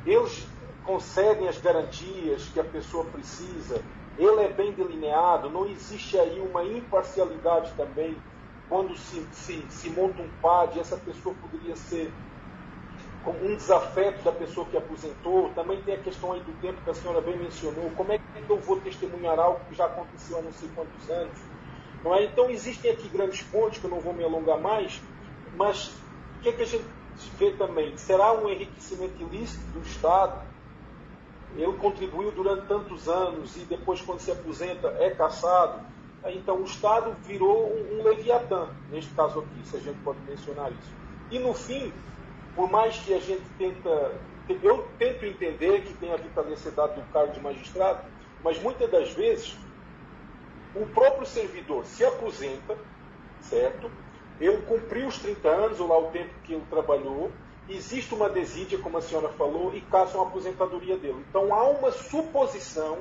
Eles concedem as garantias que a pessoa precisa, ele é bem delineado, não existe aí uma imparcialidade também quando se, se, se monta um PAD, essa pessoa poderia ser um desafeto da pessoa que aposentou, também tem a questão aí do tempo que a senhora bem mencionou, como é que eu vou testemunhar algo que já aconteceu há não sei quantos anos? Não é? Então existem aqui grandes pontos, que eu não vou me alongar mais, mas o que, é que a gente vê também? Será um enriquecimento ilícito do Estado? Ele contribuiu durante tantos anos e depois, quando se aposenta, é caçado. Então, o Estado virou um, um leviatã, neste caso aqui, se a gente pode mencionar isso. E, no fim, por mais que a gente tenta. Eu tento entender que tem a vitaliciedade do cargo de magistrado, mas muitas das vezes o próprio servidor se aposenta, certo? Ele cumpriu os 30 anos, ou lá o tempo que ele trabalhou, existe uma desídia, como a senhora falou, e caça uma aposentadoria dele. Então há uma suposição,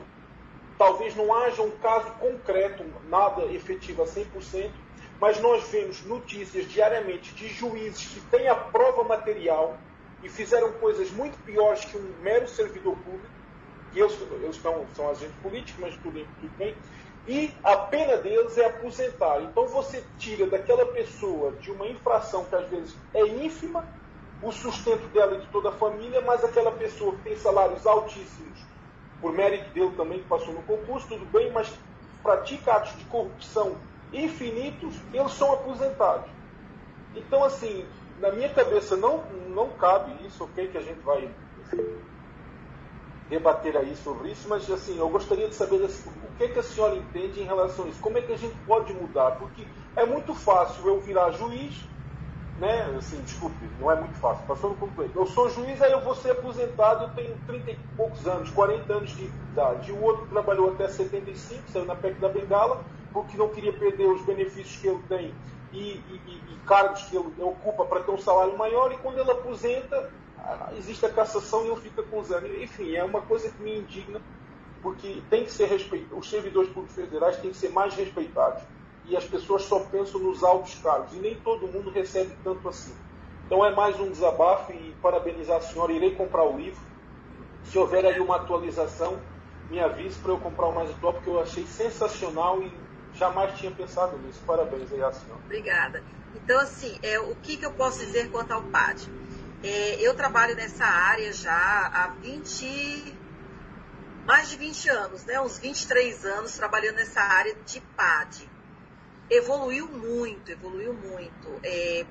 talvez não haja um caso concreto, nada efetivo a 100%, mas nós vemos notícias diariamente de juízes que têm a prova material e fizeram coisas muito piores que um mero servidor público, e eles, eles estão, são agentes políticos, mas tudo, tudo bem, e a pena deles é aposentar. Então você tira daquela pessoa de uma infração que às vezes é ínfima, o sustento dela e de toda a família, mas aquela pessoa que tem salários altíssimos, por mérito dele também que passou no concurso, tudo bem, mas pratica atos de corrupção infinitos, eles são aposentados. Então, assim, na minha cabeça não, não cabe isso, ok, que a gente vai enfim, debater aí sobre isso, mas assim, eu gostaria de saber assim, o que, que a senhora entende em relação a isso, como é que a gente pode mudar, porque é muito fácil eu virar juiz né, assim, desculpe, não é muito fácil, passando por concluir. Eu sou juiz, aí eu vou ser aposentado, eu tenho 30 e poucos anos, 40 anos de idade. O outro trabalhou até 75, saiu na PEC da Bengala, porque não queria perder os benefícios que ele tem e, e, e cargos que ele ocupa para ter um salário maior, e quando ele aposenta, ah, existe a cassação e ele fica com os anos. Enfim, é uma coisa que me indigna, porque tem que ser respeitado, os servidores públicos federais têm que ser mais respeitados e as pessoas só pensam nos altos cargos, e nem todo mundo recebe tanto assim. Então é mais um desabafo e parabenizar a senhora, irei comprar o livro. Se houver aí uma atualização, me avise para eu comprar o mais atual, porque eu achei sensacional e jamais tinha pensado nisso. Parabéns aí, a senhora. Obrigada. Então, assim, é, o que, que eu posso dizer quanto ao PAD? É, eu trabalho nessa área já há 20, mais de 20 anos, né? uns 23 anos trabalhando nessa área de PAD. Evoluiu muito, evoluiu muito. É,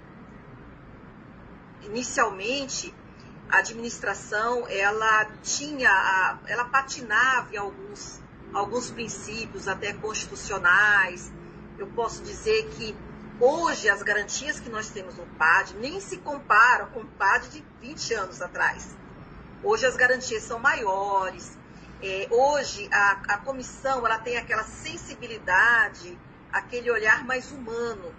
inicialmente, a administração ela tinha, ela patinava em alguns, alguns princípios, até constitucionais. Eu posso dizer que hoje as garantias que nós temos no PAD nem se comparam com o PAD de 20 anos atrás. Hoje as garantias são maiores. É, hoje a, a comissão ela tem aquela sensibilidade, aquele olhar mais humano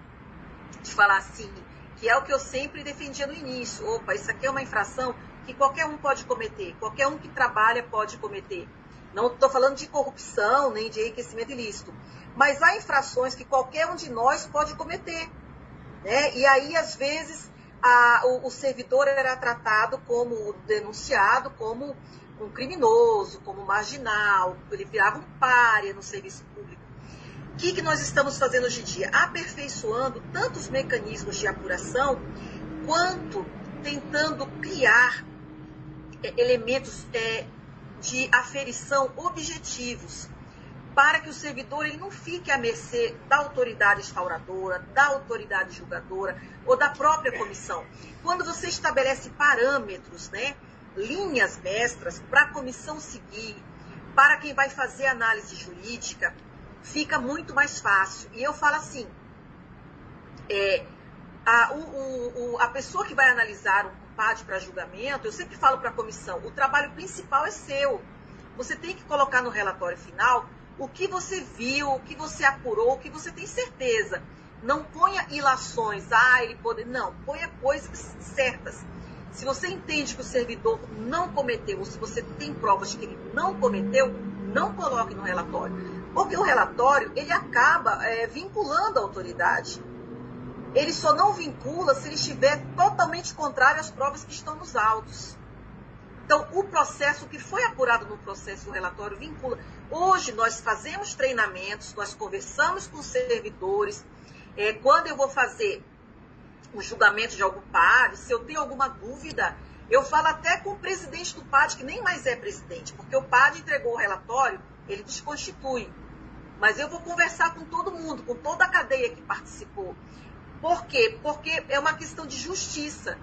de falar assim, que é o que eu sempre defendia no início. Opa, isso aqui é uma infração que qualquer um pode cometer, qualquer um que trabalha pode cometer. Não estou falando de corrupção nem de enriquecimento ilícito, mas há infrações que qualquer um de nós pode cometer. Né? E aí, às vezes, a, o, o, servidor era tratado como denunciado, como um criminoso, como marginal, ele virava um párea no serviço público. Que, que nós estamos fazendo hoje em dia? Aperfeiçoando tanto os mecanismos de apuração, quanto tentando criar é, elementos é, de aferição objetivos, para que o servidor ele não fique à mercê da autoridade instauradora, da autoridade julgadora ou da própria comissão. Quando você estabelece parâmetros, né, linhas mestras para a comissão seguir, para quem vai fazer análise jurídica, fica muito mais fácil. E eu falo assim, é, a, o, o, a pessoa que vai analisar um PAD para julgamento, eu sempre falo para a comissão, o trabalho principal é seu. Você tem que colocar no relatório final o que você viu, o que você apurou, o que você tem certeza. Não ponha ilações, ah, ele pode. Não, ponha coisas certas. Se você entende que o servidor não cometeu, ou se você tem provas de que ele não cometeu, não coloque no relatório. Porque o relatório, ele acaba é, vinculando a autoridade. Ele só não vincula se ele estiver totalmente contrário às provas que estão nos autos. Então, o processo, que foi apurado no processo do relatório, vincula. Hoje, nós fazemos treinamentos, nós conversamos com servidores. É, quando eu vou fazer o julgamento de algum PAD, se eu tenho alguma dúvida, eu falo até com o presidente do PAD, que nem mais é presidente, porque o PAD entregou o relatório ele desconstitui. Mas eu vou conversar com todo mundo, com toda a cadeia que participou. Por quê? Porque é uma questão de justiça.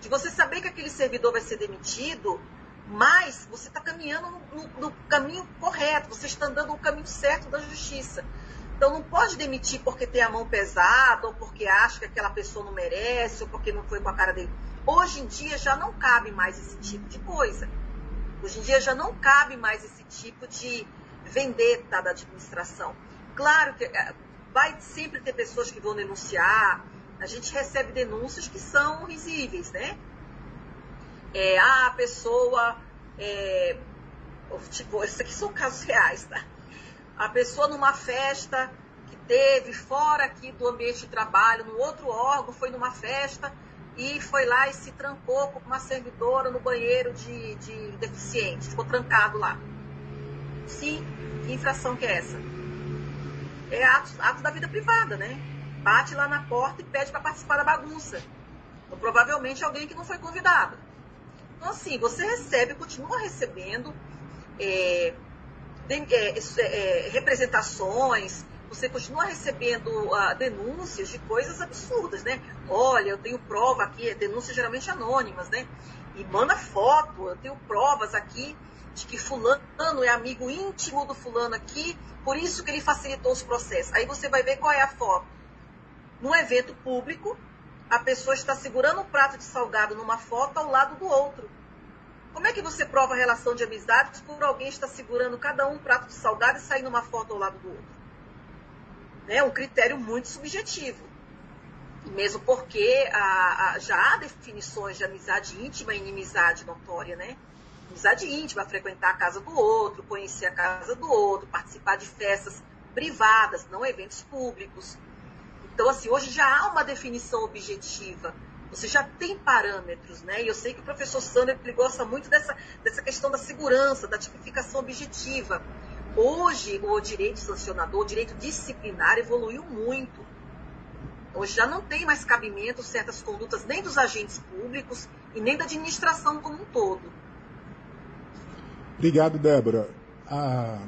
De você saber que aquele servidor vai ser demitido, mas você está caminhando no, no, caminho correto, você está andando no caminho certo da justiça. Então não pode demitir porque tem a mão pesada, ou porque acha que aquela pessoa não merece, ou porque não foi com a cara dele. Hoje em dia já não cabe mais esse tipo de coisa. Hoje em dia já não cabe mais esse tipo de vendetta da administração. Claro que é, vai sempre ter pessoas que vão denunciar, a gente recebe denúncias que são risíveis, né? É, a pessoa. É, tipo, isso aqui são casos reais, tá? A pessoa numa festa que teve fora aqui do ambiente de trabalho, no outro órgão, foi numa festa e foi lá e se trancou com uma servidora no banheiro de, de deficiente, ficou trancado lá. Sim, que infração que é essa? É atos, atos da vida privada, né? Bate lá na porta e pede para participar da bagunça. Então, provavelmente alguém que não foi convidado. Então, assim, você recebe, continua recebendo é, de, é, é, representações, você continua recebendo uh, denúncias de coisas absurdas, né? Olha, eu tenho prova aqui, denúncias geralmente anônimas, né? E manda foto, eu tenho provas aqui de que fulano é amigo íntimo do fulano aqui, por isso que ele facilitou os processos. Aí você vai ver qual é a foto. Num evento público, a pessoa está segurando um prato de salgado numa foto ao lado do outro. Como é que você prova a relação de amizade por alguém está segurando cada um um prato de salgado e saindo uma foto ao lado do outro? É um critério muito subjetivo. Mesmo porque a, a, já há definições de amizade íntima e inimizade notória, né? Amizade íntima, frequentar a casa do outro, conhecer a casa do outro, participar de festas privadas, não eventos públicos. Então, assim, hoje já há uma definição objetiva. Você já tem parâmetros, né? E eu sei que o professor Sander ele gosta muito dessa, dessa questão da segurança, da tipificação objetiva. Hoje, o direito sancionador, o direito disciplinar evoluiu muito. Hoje já não tem mais cabimento certas condutas nem dos agentes públicos e nem da administração como um todo. Obrigado, Débora. A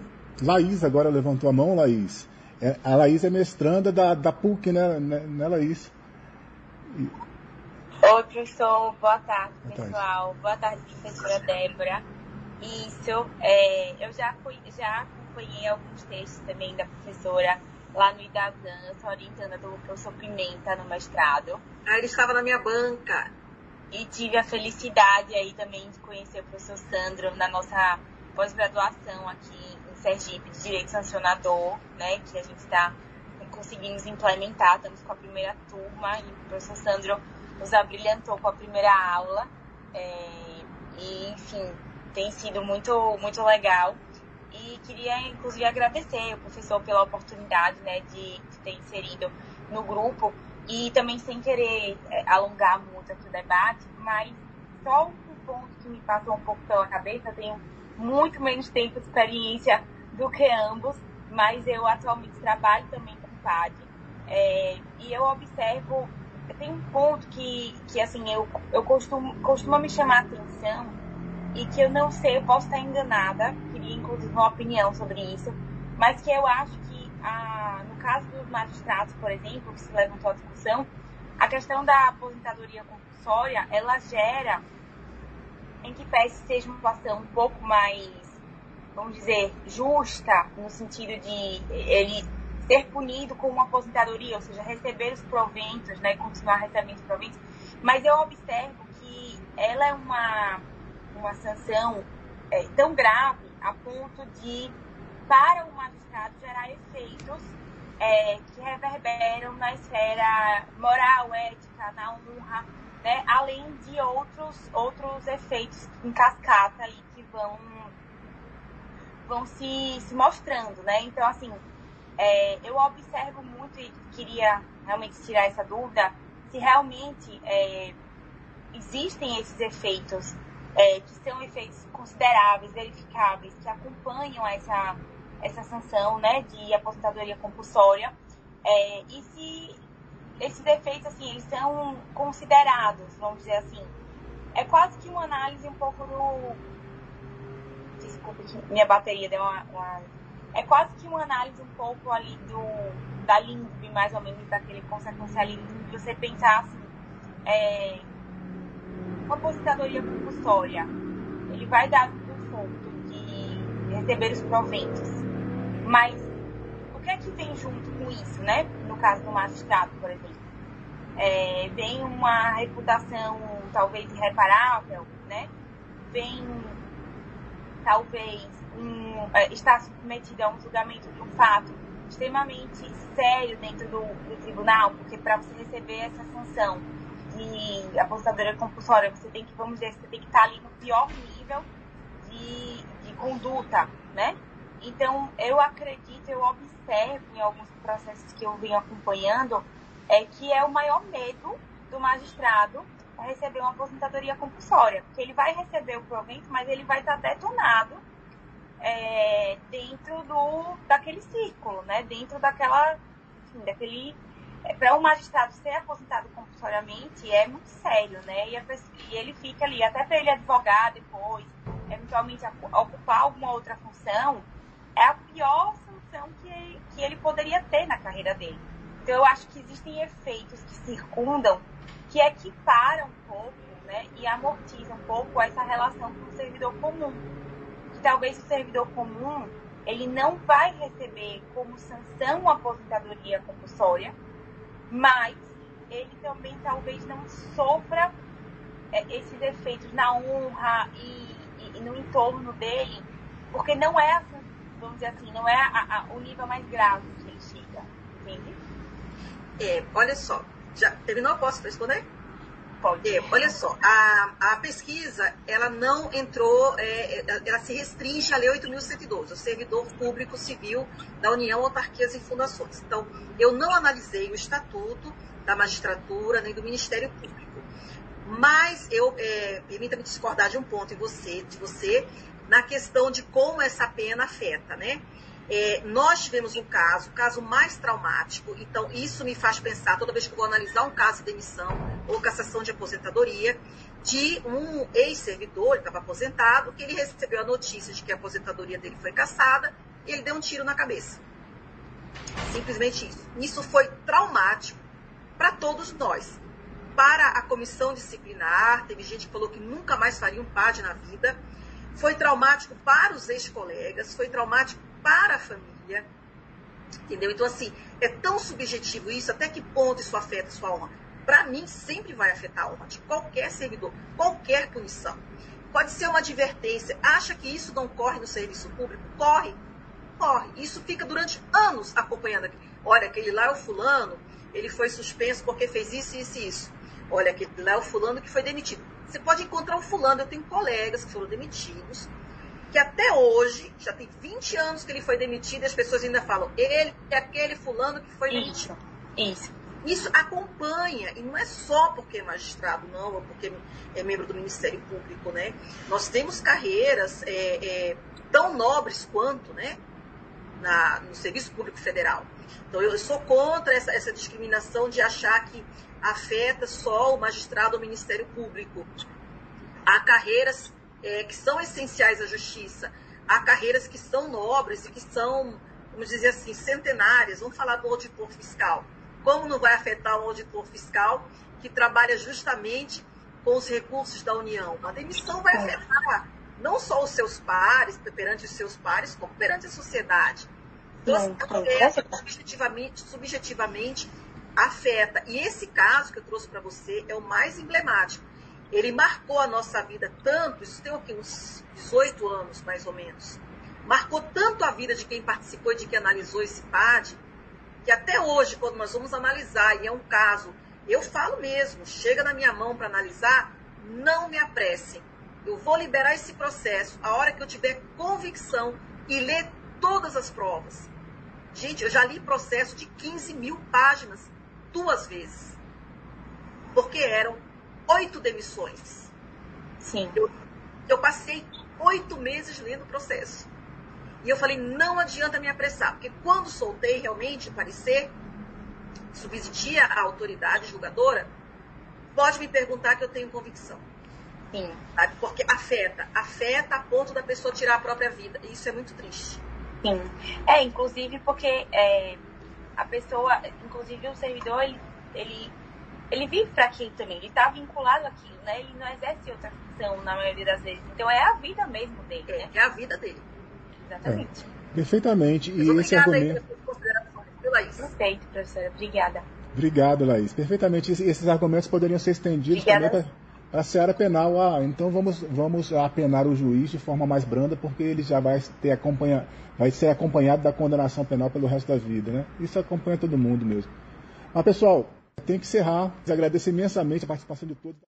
Laís agora levantou a mão, Laís. É, a Laís é mestranda da, da PUC, né, né, né Laís? Oi, professor. Boa tarde, Boa pessoal. Tarde. Boa tarde, professora Débora. Isso, é, eu já, fui, já acompanhei alguns textos também da professora lá no IDAZAN, orientando do professor Pimenta no mestrado. Ah, ele estava na minha banca. E tive a felicidade aí também de conhecer o professor Sandro na nossa pós-graduação aqui em Sergipe de Direito Sancionador, né, que a gente está conseguimos implementar, estamos com a primeira turma e o professor Sandro nos abrilhantou com a primeira aula. É, e, enfim, tem sido muito, muito legal. E queria, inclusive, agradecer o professor pela oportunidade né, de, de ter inserido no grupo e também sem querer é, alongar muito aqui o debate, mas só um ponto que me passou um pouco pela cabeça, eu tenho muito menos tempo de experiência do que ambos, mas eu atualmente trabalho também com PAD é, e eu observo, tem um ponto que, que assim, eu, eu costumo, costuma me chamar a atenção e que eu não sei, eu posso estar enganada, queria inclusive uma opinião sobre isso, mas que eu acho que, a, no caso dos magistrados, por exemplo, que se levantou a discussão, a questão da aposentadoria compulsória, ela gera, em que pese seja uma situação um pouco mais, vamos dizer, justa, no sentido de ele ser punido com uma aposentadoria, ou seja, receber os proventos, né, continuar recebendo os proventos, mas eu observo que ela é uma uma sanção é, tão grave a ponto de, para o magistrado, gerar efeitos é, que reverberam na esfera moral, ética, na honra, né? além de outros, outros efeitos em cascata aí que vão, vão se, se mostrando. Né? Então, assim, é, eu observo muito e queria realmente tirar essa dúvida se realmente é, existem esses efeitos é, que são efeitos consideráveis, verificáveis, que acompanham essa, essa sanção né, de aposentadoria compulsória. É, e se esses efeitos, assim, eles são considerados, vamos dizer assim, é quase que uma análise um pouco do... Desculpa, minha bateria deu uma, uma... É quase que uma análise um pouco ali do da LINDB, mais ou menos, daquele consequencialismo, de você pensar assim, é, uma aposentadoria compulsória, ele vai dar o conforto de receber os proventos. Mas o que é que vem junto com isso, né? No caso do magistrado, por exemplo. É, vem uma reputação talvez irreparável, né? Vem talvez um, é, estar submetido a um julgamento de um fato extremamente sério dentro do, do tribunal, porque para você receber essa sanção de aposentadoria compulsória, você tem que, vamos dizer, você tem que estar ali no pior nível de, de conduta, né? Então, eu acredito, eu observo em alguns processos que eu venho acompanhando, é que é o maior medo do magistrado receber uma aposentadoria compulsória, porque ele vai receber o provento, mas ele vai estar detonado é, dentro do daquele círculo, né? Dentro daquela, enfim, daquele é, para um magistrado ser aposentado compulsoriamente é muito sério, né? E, e ele fica ali, até para ele advogar depois, eventualmente ocupar alguma outra função, é a pior função que, que ele poderia ter na carreira dele. Então eu acho que existem efeitos que circundam, que equiparam um pouco, né? E amortizam um pouco essa relação com o servidor comum. Que talvez o servidor comum ele não vai receber como sanção uma aposentadoria compulsória, mas ele também talvez não sofra é, esses efeitos na honra e, e, e, no entorno dele, porque não é, assim, vamos dizer assim, não é a, a, o nível mais grave que ele chega, entende? É, olha só, já terminou? Posso responder? Pode. É, olha só, a, a pesquisa, ela não entrou, é, é ela se restringe à Lei 8.112, o servidor público civil da União, autarquias e fundações. Então, eu não analisei o estatuto da magistratura nem do Ministério Público. Mas eu é, permita-me discordar de um ponto em você, de você, na questão de como essa pena afeta, né? É, nós tivemos um caso, o caso mais traumático, então isso me faz pensar, toda vez que eu vou analisar um caso de demissão ou cassação de aposentadoria, de um ex-servidor, estava aposentado, que ele recebeu a notícia de que a aposentadoria dele foi cassada e ele deu um tiro na cabeça. Simplesmente isso. Isso foi traumático para todos nós. Para a comissão disciplinar, teve gente que falou que nunca mais faria um PAD na vida. Foi traumático para os ex-colegas, foi traumático para a família. Entendeu? Então, assim, é tão subjetivo isso, até que ponto isso afeta a sua honra? Para mim, sempre vai afetar a honra de qualquer servidor, qualquer punição. Pode ser uma advertência. Acha que isso não corre no serviço público? Corre. Corre. Isso fica durante anos acompanhando aqui. Olha, aquele lá é o fulano, ele foi suspenso porque fez isso, isso e isso. Olha, aquele lá é o fulano que foi demitido. Você pode encontrar um fulano, eu tenho colegas que foram demitidos, que até hoje, já tem 20 anos que ele foi demitido, e as pessoas ainda falam, ele é aquele fulano que foi demitido. Isso, isso. Acompanha, e não é só porque é magistrado, não, ou porque é membro do Ministério Público, né? Nós temos carreiras é, é, tão nobres quanto, né? Na, no Serviço Público Federal. Então, eu sou contra essa, essa discriminação de achar que afeta só o magistrado ou o Ministério Público. Há carreiras é, que são essenciais à justiça, há carreiras que são nobres e que são, vamos dizer assim, centenárias. Vamos falar do auditor fiscal. Como não vai afetar o auditor fiscal que trabalha justamente com os recursos da União? A demissão vai afetar não só os seus pares, perante os seus pares, como perante a sociedade. Então, assim, afeta, subjetivamente, subjetivamente afeta. E esse caso que eu trouxe para você é o mais emblemático. Ele marcou a nossa vida tanto, isso tem aqui uns 18 anos mais ou menos, marcou tanto a vida de quem participou e de quem analisou esse PAD, que até hoje, quando nós vamos analisar, e é um caso, eu falo mesmo, chega na minha mão para analisar, não me apressem. Eu vou liberar esse processo a hora que eu tiver convicção e ler todas as provas. Gente, eu já li processo de 15 mil páginas duas vezes. Porque eram oito demissões. Sim. Eu, eu passei oito meses lendo o processo. E eu falei, não adianta me apressar, porque quando soltei realmente o parecer, subsidia a autoridade julgadora, pode me perguntar que eu tenho convicção. Sim. Sabe? Porque afeta, afeta a ponto da pessoa tirar a própria vida. E isso é muito triste. Sim. É, inclusive porque é, a pessoa, inclusive o servidor, ele, ele, ele vive para aquilo também, ele está vinculado àquilo, né? Ele não exerce outra função na maioria das vezes. Então é a vida mesmo dele, é, né? É a vida dele. Exatamente. É, perfeitamente. E esse argumento. Perfeito, professora. Obrigada. Obrigado, Laís. Perfeitamente. Esses argumentos poderiam ser estendidos Obrigada. também para a seara penal. Ah, então vamos, vamos apenar o juiz de forma mais branda, porque ele já vai, ter acompanha, vai ser acompanhado da condenação penal pelo resto da vida. Né? Isso acompanha todo mundo mesmo. Mas, pessoal, tem que encerrar. Agradeço imensamente a participação de todos.